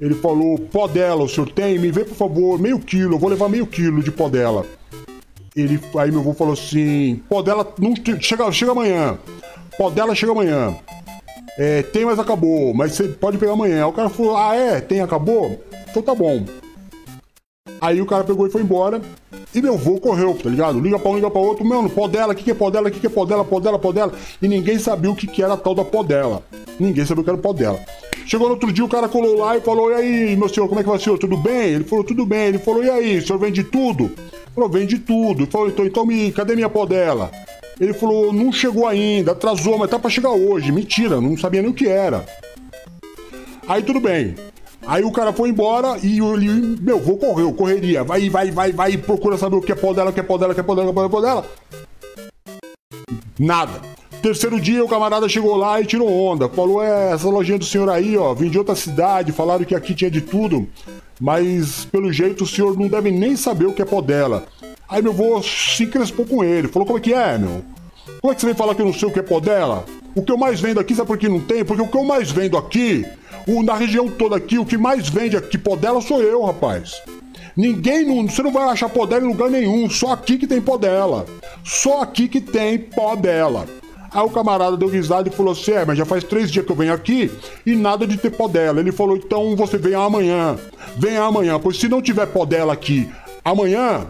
Ele falou, pó dela, o senhor tem? Me vê, por favor, meio quilo, eu vou levar meio quilo de pó dela. Ele, aí meu avô falou assim, pó dela não, chega, chega amanhã. Pó dela chega amanhã. É, tem, mas acabou, mas você pode pegar amanhã. O cara falou, ah é? Tem, acabou? Então tá bom. Aí o cara pegou e foi embora. E meu vô correu, tá ligado? Liga pra um, liga pra outro. Mano, pó dela, o que, que é pó dela? O que, que é pó dela? Pó dela, pó dela. E ninguém sabia o que, que era a tal da pó dela. Ninguém sabia o que era o pó dela. Chegou no outro dia, o cara colou lá e falou: E aí, meu senhor, como é que vai, senhor? Tudo bem? Ele falou: Tudo bem. Ele falou: E aí, o senhor vende tudo? Ele falou: Vende tudo. Ele falou: Então, então me, cadê minha pó dela? Ele falou: Não chegou ainda, atrasou, mas tá pra chegar hoje. Mentira, não sabia nem o que era. Aí tudo bem. Aí o cara foi embora e ele, meu vô correu, correria. Vai, vai, vai, vai, procura saber o que é pó dela, o que é pó dela, o que é pó dela, o que é pó dela. Nada. Terceiro dia o camarada chegou lá e tirou onda. Falou: É, essa lojinha do senhor aí, ó, vim de outra cidade, falaram que aqui tinha de tudo. Mas pelo jeito o senhor não deve nem saber o que é pó dela. Aí meu vô se crespou com ele. Falou: Como é que é, meu? Como é que você vem falar que eu não sei o que é pó dela? O que eu mais vendo aqui, sabe por que não tem? Porque o que eu mais vendo aqui, o, na região toda aqui, o que mais vende aqui pó dela sou eu, rapaz. Ninguém, não, você não vai achar pó dela em lugar nenhum, só aqui que tem pó dela. Só aqui que tem pó dela. Aí o camarada deu risada e falou assim: É, mas já faz três dias que eu venho aqui e nada de ter pó dela. Ele falou: Então você vem amanhã. Venha amanhã, pois se não tiver pó dela aqui amanhã,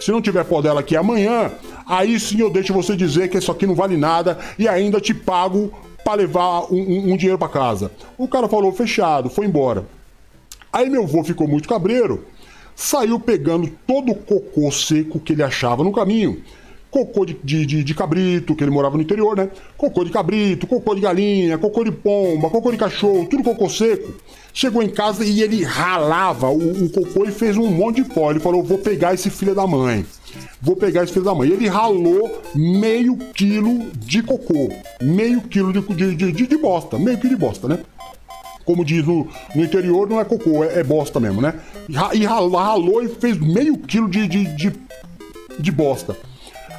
se não tiver pó dela aqui amanhã, aí sim eu deixo você dizer que isso aqui não vale nada e ainda te pago para levar um, um- um dinheiro para casa. O cara falou: Fechado, foi embora. Aí meu avô ficou muito cabreiro, saiu pegando todo o cocô seco que ele achava no caminho. Cocô de, de, de- cabrito, que ele morava no interior, né? Cocô de cabrito, cocô de galinha, cocô de pomba, cocô de cachorro, tudo cocô seco. Chegou em casa e ele ralava o, o cocô e fez um monte de pó. Ele falou: vou pegar esse filho da mãe. Vou pegar esse filho da mãe. Ele ralou meio quilo de cocô. Meio quilo de, de, de, de- bosta. Meio quilo de bosta, né? como diz no, no interior, não é cocô, é, é bosta mesmo, né? E, e ralou, ralou e fez meio quilo de, de, de, de bosta.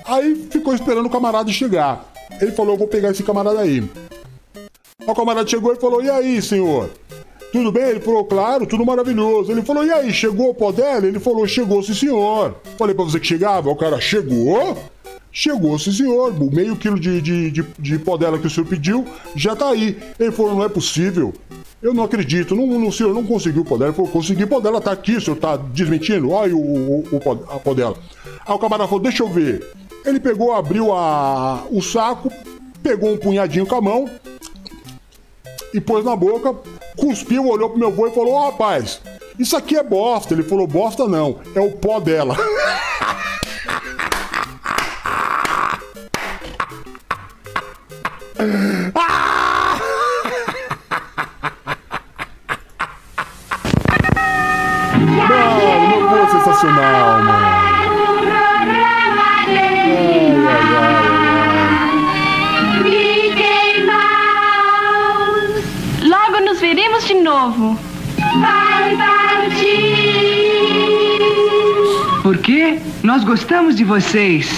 Aí ficou esperando o camarada chegar. Ele falou: Eu vou pegar esse camarada aí. O camarada chegou e falou: E aí, senhor? Tudo bem? Ele falou: Claro, tudo maravilhoso. Ele falou: E aí, chegou o pó dela? Ele falou: Chegou, sim, senhor. Falei pra você que chegava. O cara chegou? Chegou, sim, senhor. O meio quilo de, de, de, de pó dela que o senhor pediu já tá aí. Ele falou: Não é possível. Eu não acredito. Não, não, o senhor não conseguiu o pó dela. Ele falou: Consegui o pó dela, tá aqui. O senhor tá desmentindo? Olha o, o, o a pó dela. Aí o camarada falou: Deixa eu ver. Ele pegou, abriu a, o saco, pegou um punhadinho com a mão e pôs na boca, cuspiu, olhou pro meu avô e falou: Ó, rapaz, isso aqui é bosta. Ele falou: Bosta não, é o pó dela. Mano, meu avô é sensacional, mano. Novo. Vai partir. Por quê? Nós gostamos de vocês.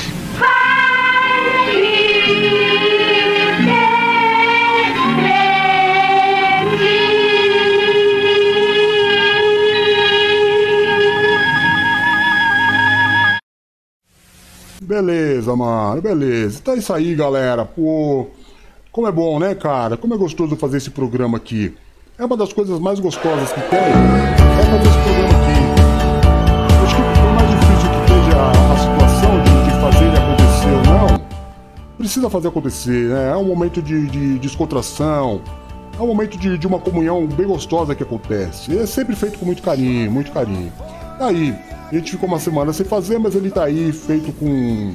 Beleza, mano, beleza. Então é isso aí, galera. Pô, como é bom, né, cara? Como é gostoso fazer esse programa aqui. É uma das coisas mais gostosas que tem. É fazer esse programa aqui. Acho que por mais difícil que esteja a, situação de, de fazer ele acontecer ou não, precisa fazer acontecer, né? É um momento de, de descontração. É um momento de, de uma comunhão bem gostosa que acontece. É sempre feito com muito carinho, muito carinho. Aí, a gente ficou uma semana sem fazer, mas ele tá aí feito com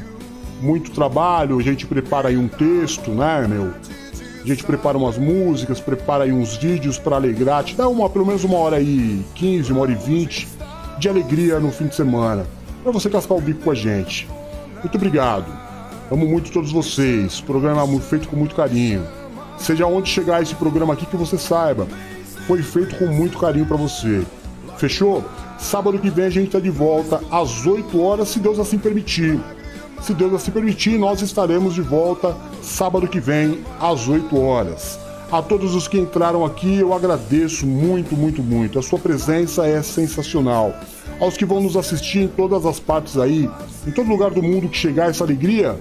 muito trabalho. A gente prepara aí um texto, né, meu? A gente prepara umas músicas, prepara aí uns vídeos pra alegrar. Te dá uma, pelo menos uma hora aí, 15, uma hora e 20 de alegria no fim de semana. Pra você cascar o bico com a gente. Muito obrigado. Amo muito todos vocês. Programa muito- feito com muito carinho. Seja onde chegar esse programa aqui que você saiba. Foi feito com muito carinho pra você. Fechou? Sábado que vem a gente tá de volta às 8 horas, se Deus assim permitir. Se Deus assim permitir, nós estaremos de volta sábado que vem às 8 horas. A todos os que entraram aqui, eu agradeço muito, muito, muito. A sua presença é sensacional. Aos que vão nos assistir em todas as partes aí, em todo lugar do mundo que chegar essa alegria,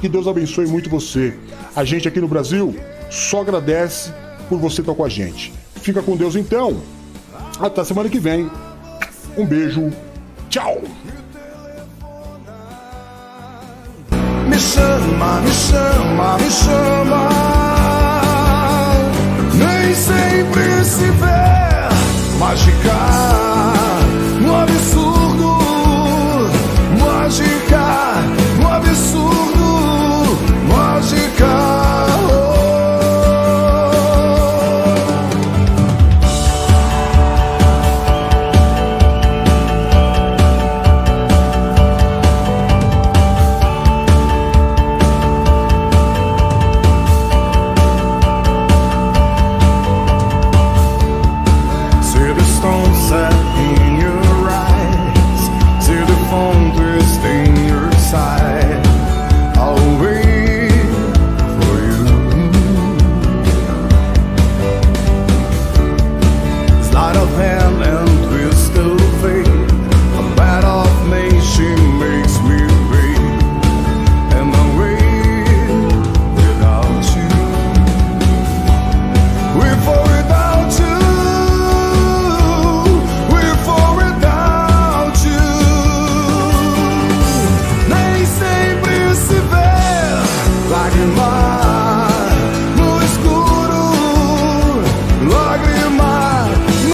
que Deus abençoe muito você. A gente aqui no Brasil só agradece por você estar com a gente. Fica com Deus então. Até semana que vem. Um beijo tchau. me chama, me chama, me chama. Nem sempre se vê mágica.